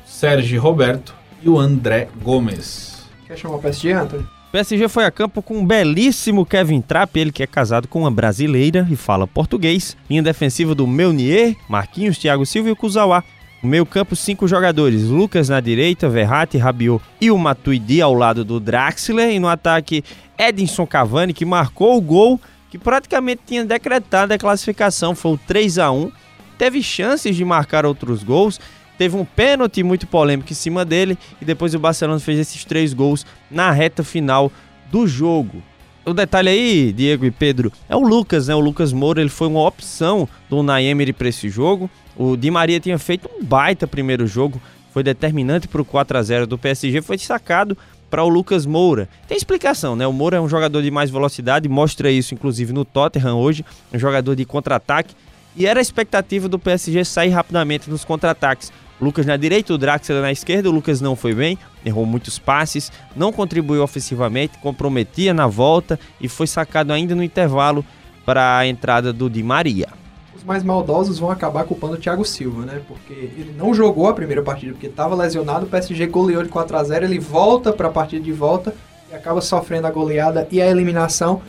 Speaker 5: Sérgio Roberto e o André Gomes.
Speaker 3: Quer chamar o PSG, Anthony?
Speaker 4: O PSG foi a campo com um belíssimo Kevin Trapp, ele que é casado com uma brasileira e fala português. Linha defensiva do Meunier, Marquinhos, Thiago Silva e o Kuzawa. Meio campo, cinco jogadores. Lucas na direita, Verratti, Rabiot e o Matuidi ao lado do Draxler. E no ataque, Edinson Cavani, que marcou o gol que praticamente tinha decretado a classificação. Foi o 3 a 1 Teve chances de marcar outros gols. Teve um pênalti muito polêmico em cima dele. E depois o Barcelona fez esses três gols na reta final do jogo. O detalhe aí, Diego e Pedro, é o Lucas, né? O Lucas Moura, ele foi uma opção do Unai Emery para esse jogo. O Di Maria tinha feito um baita primeiro jogo, foi determinante para o 4 a 0 do PSG, foi destacado para o Lucas Moura. Tem explicação, né? O Moura é um jogador de mais velocidade, mostra isso inclusive no Tottenham hoje, um jogador de contra-ataque. E era a expectativa do PSG sair rapidamente nos contra-ataques. Lucas na direita, o Draxler na esquerda, o Lucas não foi bem, errou muitos passes, não contribuiu ofensivamente, comprometia na volta e foi sacado ainda no intervalo para a entrada do Di Maria.
Speaker 3: Os mais maldosos vão acabar culpando o Thiago Silva, né? Porque ele não jogou a primeira partida porque estava lesionado, o PSG goleou de 4 a 0 ele volta para a partida de volta e acaba sofrendo a goleada e a eliminação.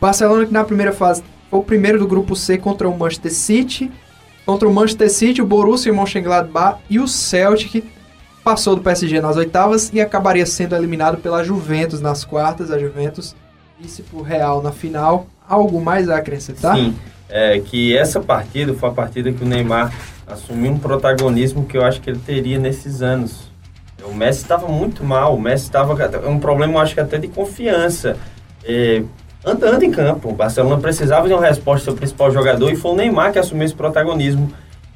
Speaker 3: Barcelona que na primeira fase foi o primeiro do grupo C contra o Manchester City, contra o Manchester City, o Borussia Mönchengladbach e o Celtic passou do PSG nas oitavas e acabaria sendo eliminado pela Juventus nas quartas, a Juventus disse pro Real na final. Algo mais a acrescentar?
Speaker 6: Sim, é que essa partida foi a partida que o Neymar assumir um protagonismo que eu acho que ele teria nesses anos. O Messi estava muito mal, o Messi estava um problema, acho que até de confiança. É, andando em campo, o Barcelona precisava de uma resposta do seu principal jogador e foi o Neymar que assumiu esse protagonismo.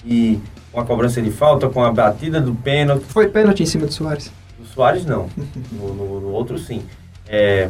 Speaker 6: E com a cobrança de falta, com a batida do pênalti.
Speaker 3: Foi pênalti em cima do Soares?
Speaker 6: Do Soares não, no, no, no outro sim. É,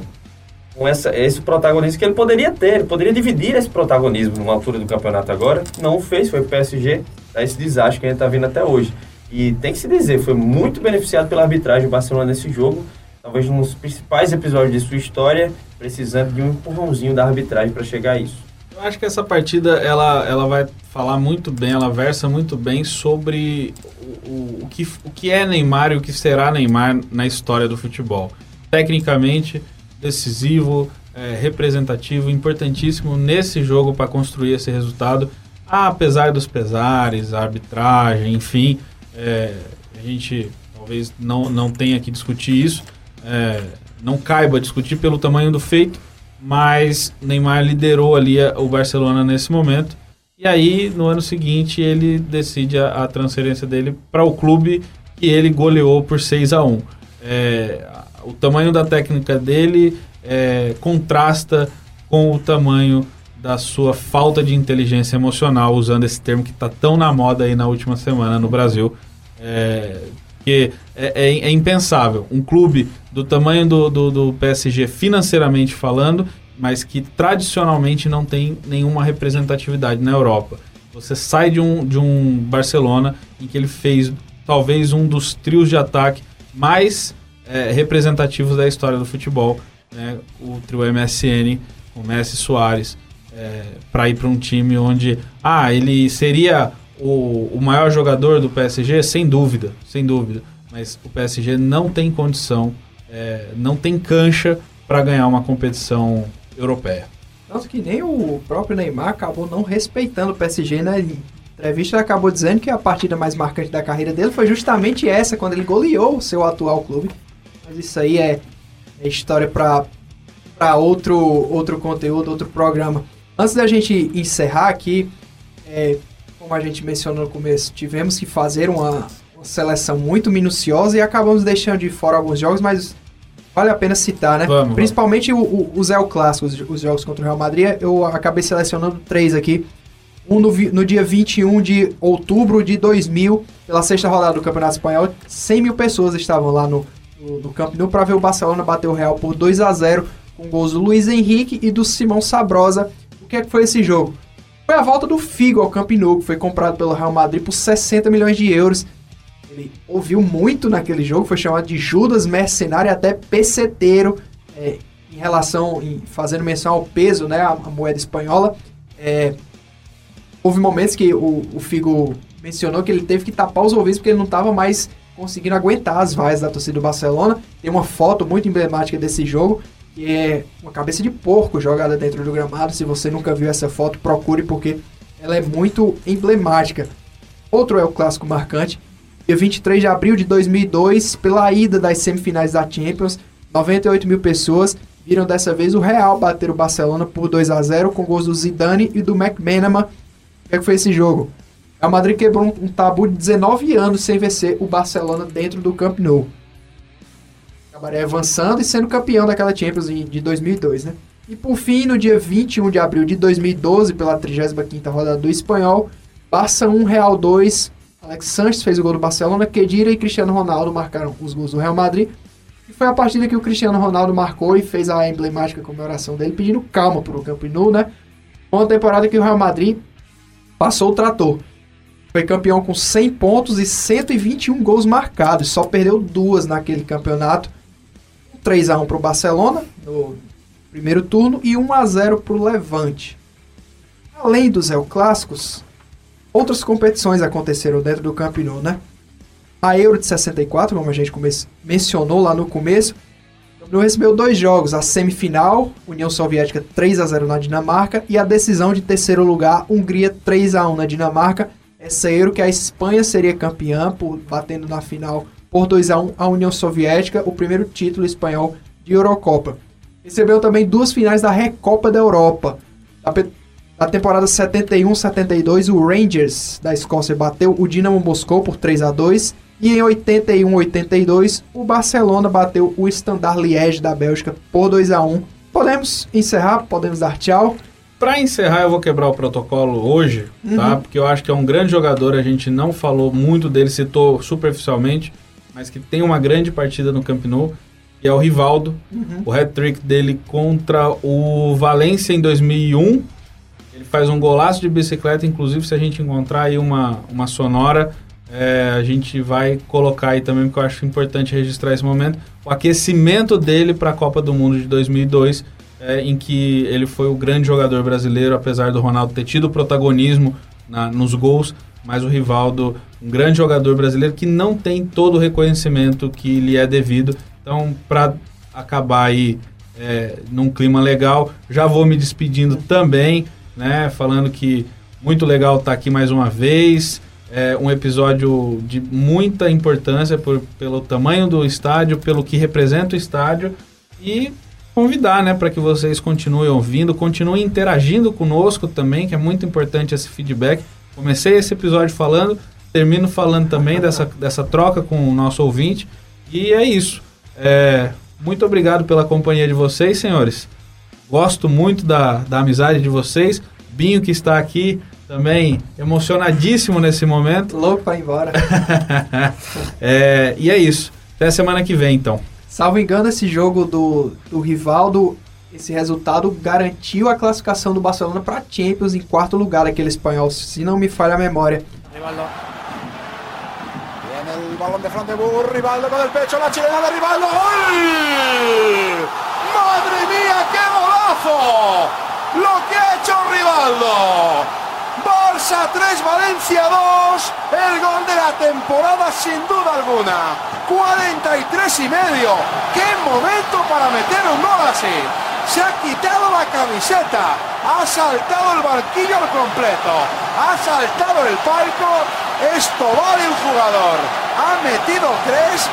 Speaker 6: com essa, esse protagonismo que ele poderia ter, ele poderia dividir esse protagonismo numa altura do campeonato agora. Não o fez, foi o PSG, tá esse desastre que a gente está vendo até hoje. E tem que se dizer, foi muito beneficiado pela arbitragem do Barcelona nesse jogo, talvez um dos principais episódios de sua história, precisando de um empurrãozinho da arbitragem para chegar a isso.
Speaker 5: Eu acho que essa partida ela, ela vai falar muito bem, ela versa muito bem sobre o, o, o, que, o que é Neymar e o que será Neymar na história do futebol. Tecnicamente, decisivo, é, representativo, importantíssimo nesse jogo para construir esse resultado. apesar dos pesares, a arbitragem, enfim, é, a gente talvez não, não tenha que discutir isso, é, não caiba discutir pelo tamanho do feito, mas Neymar liderou ali o Barcelona nesse momento. E aí, no ano seguinte, ele decide a, a transferência dele para o clube que ele goleou por 6 a 1 é, O tamanho da técnica dele é, contrasta com o tamanho da sua falta de inteligência emocional, usando esse termo que está tão na moda aí na última semana no Brasil. É, que é, é, é, impensável. Um clube do tamanho do, do, do, PSG financeiramente falando, mas que tradicionalmente não tem nenhuma representatividade na Europa. Você sai de um, de um Barcelona em que ele fez talvez um dos trios de ataque mais é, representativos da história do futebol, né? o trio MSN, com Messi Soares, é, para ir para um time onde ah, ele seria o, o maior jogador do PSG, sem dúvida, sem dúvida. Mas o PSG não tem condição, é, não tem cancha para ganhar uma competição europeia.
Speaker 3: Tanto que nem o próprio Neymar acabou não respeitando o PSG na né? entrevista. Acabou dizendo que a partida mais marcante da carreira dele foi justamente essa, quando ele goleou o seu atual clube. Mas isso aí é, é história para outro, outro conteúdo, outro programa. Antes da gente encerrar aqui, é, como a gente mencionou no começo, tivemos que fazer uma, uma seleção muito minuciosa e acabamos deixando de fora alguns jogos, mas vale a pena citar, né?
Speaker 5: Vamos,
Speaker 3: Principalmente vamos. O, o, os El Clássicos, os jogos contra o Real Madrid, eu acabei selecionando três aqui. Um no, no dia 21 de outubro de 2000, pela sexta rodada do Campeonato Espanhol, 100 mil pessoas estavam lá no, no, no Camp Nou para ver o Barcelona bater o Real por 2 a 0 com gols do Luiz Henrique e do Simão Sabrosa. O que, é que foi esse jogo? Foi a volta do Figo ao Camp Nou, que foi comprado pelo Real Madrid por 60 milhões de euros. Ele ouviu muito naquele jogo, foi chamado de Judas mercenário até peseteiro, é, em relação, em, fazendo menção ao peso, né, a, a moeda espanhola. É, houve momentos que o, o, Figo mencionou que ele teve que tapar os ouvidos porque ele não estava mais conseguindo aguentar as vaias da torcida do Barcelona. Tem uma foto muito emblemática desse jogo que é uma cabeça de porco jogada dentro do gramado. Se você nunca viu essa foto, procure porque ela é muito emblemática. Outro é o clássico marcante. Dia 23 de abril de 2002, pela ida das semifinais da Champions, 98 mil pessoas viram dessa vez o Real bater o Barcelona por 2 a 0 com gols do Zidane e do McManaman. O que, é que foi esse jogo? A Madrid quebrou um, um tabu de 19 anos sem vencer o Barcelona dentro do Camp Nou acabaria avançando e sendo campeão daquela Champions de 2002, né? E por fim, no dia 21 de abril de 2012, pela 35ª rodada do Espanhol, Barça 1, Real 2, Alex Sanches fez o gol do Barcelona, Kedira e Cristiano Ronaldo marcaram os gols do Real Madrid. E foi a partida que o Cristiano Ronaldo marcou e fez a emblemática comemoração dele, pedindo calma para o Camp Nou, né? Uma temporada que o Real Madrid passou o trator. Foi campeão com 100 pontos e 121 gols marcados, só perdeu duas naquele campeonato 3 a 1 para o Barcelona no primeiro turno e 1 a 0 para o Levante. Além dos El Clássicos, outras competições aconteceram dentro do Camp né? A Euro de 64, como a gente mencionou lá no começo, não recebeu dois jogos, a semifinal, União Soviética 3 a 0 na Dinamarca e a decisão de terceiro lugar, Hungria 3 a 1 na Dinamarca. Essa Euro que a Espanha seria campeã por batendo na final por 2 a 1 a União Soviética, o primeiro título espanhol de Eurocopa. Recebeu também duas finais da Recopa da Europa. Na temporada 71-72, o Rangers da Escócia bateu o Dinamo Moscou por 3 a 2 e em 81-82 o Barcelona bateu o Standard Liège da Bélgica por 2 a 1. Podemos encerrar, podemos dar tchau.
Speaker 5: Para encerrar, eu vou quebrar o protocolo hoje, uhum. tá? Porque eu acho que é um grande jogador, a gente não falou muito dele, citou superficialmente, mas que tem uma grande partida no Camp Nou, que é o Rivaldo. Uhum. O hat-trick dele contra o Valência em 2001. Faz um golaço de bicicleta, inclusive se a gente encontrar aí uma, uma sonora, é, a gente vai colocar aí também, porque eu acho importante registrar esse momento. O aquecimento dele para a Copa do Mundo de 2002, é, em que ele foi o grande jogador brasileiro, apesar do Ronaldo ter tido protagonismo na, nos gols, mas o Rivaldo, um grande jogador brasileiro que não tem todo o reconhecimento que lhe é devido. Então, para acabar aí é, num clima legal, já vou me despedindo também, né? Falando que muito legal estar tá aqui mais uma vez. É um episódio de muita importância por, pelo tamanho do estádio, pelo que representa o estádio e convidar, né, para que vocês continuem ouvindo, continuem interagindo conosco também, que é muito importante esse feedback. Comecei esse episódio falando, termino falando também dessa, dessa troca com o nosso ouvinte e é isso. É, muito obrigado pela companhia de vocês, senhores. Gosto muito da, da amizade de vocês. Binho que está aqui também emocionadíssimo nesse momento.
Speaker 3: Louco para ir embora.
Speaker 5: é, e é isso. Até semana que vem, então.
Speaker 3: Salvo engano, esse jogo do, do Rivaldo, esse resultado garantiu a classificação do Barcelona para Champions em quarto lugar, aquele espanhol, se não me falha a memória. Rivaldo. Viene el balón de frente, Rivaldo con el pecho, la chilena de Rivaldo. ¡Gol!
Speaker 16: ¡Madre mía, qué Lo que ha hecho Rivaldo. Barça 3, Valencia 2. El gol de la temporada sin duda alguna. 43 y medio. ¡Qué momento para meter un gol así! Se ha quitado la camiseta. Ha saltado el banquillo al completo. Ha saltado el palco. Esto vale un jugador. Ha metido tres.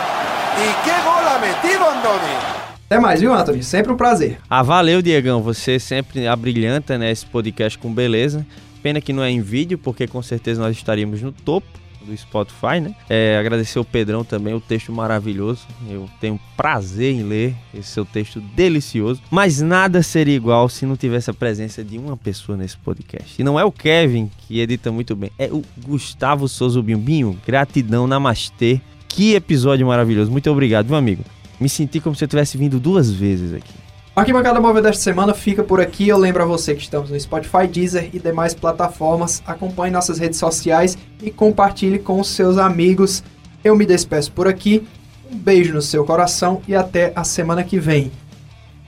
Speaker 16: E que gol ha metido Andoni.
Speaker 3: Até mais, viu, Anthony? Sempre um prazer.
Speaker 4: Ah, valeu, Diegão. Você sempre abrilhanta né, esse podcast com beleza. Pena que não é em vídeo, porque com certeza nós estaríamos no topo do Spotify, né? É, agradecer o Pedrão também, o texto maravilhoso. Eu tenho prazer em ler esse seu texto delicioso. Mas nada seria igual se não tivesse a presença de uma pessoa nesse podcast. E não é o Kevin, que edita muito bem, é o Gustavo Souza Binho. Gratidão, namastê. Que episódio maravilhoso. Muito obrigado, meu amigo. Me senti como se eu tivesse vindo duas vezes aqui.
Speaker 3: A Arquibancada Móvel desta semana fica por aqui. Eu lembro a você que estamos no Spotify, Deezer e demais plataformas. Acompanhe nossas redes sociais e compartilhe com os seus amigos. Eu me despeço por aqui. Um beijo no seu coração e até a semana que vem.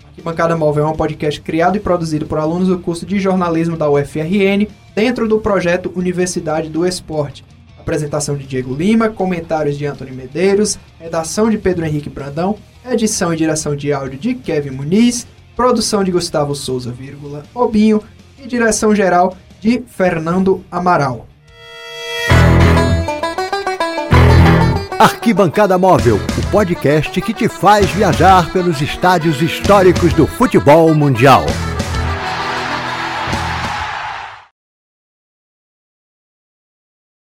Speaker 3: Arquibancada Móvel é um podcast criado e produzido por alunos do curso de jornalismo da UFRN, dentro do projeto Universidade do Esporte. Apresentação de Diego Lima, comentários de Antônio Medeiros, redação de Pedro Henrique Brandão edição e direção de áudio de Kevin Muniz, produção de Gustavo Souza, vírgula, Obinho e direção geral de Fernando Amaral.
Speaker 2: Arquibancada Móvel, o podcast que te faz viajar pelos estádios históricos do futebol mundial.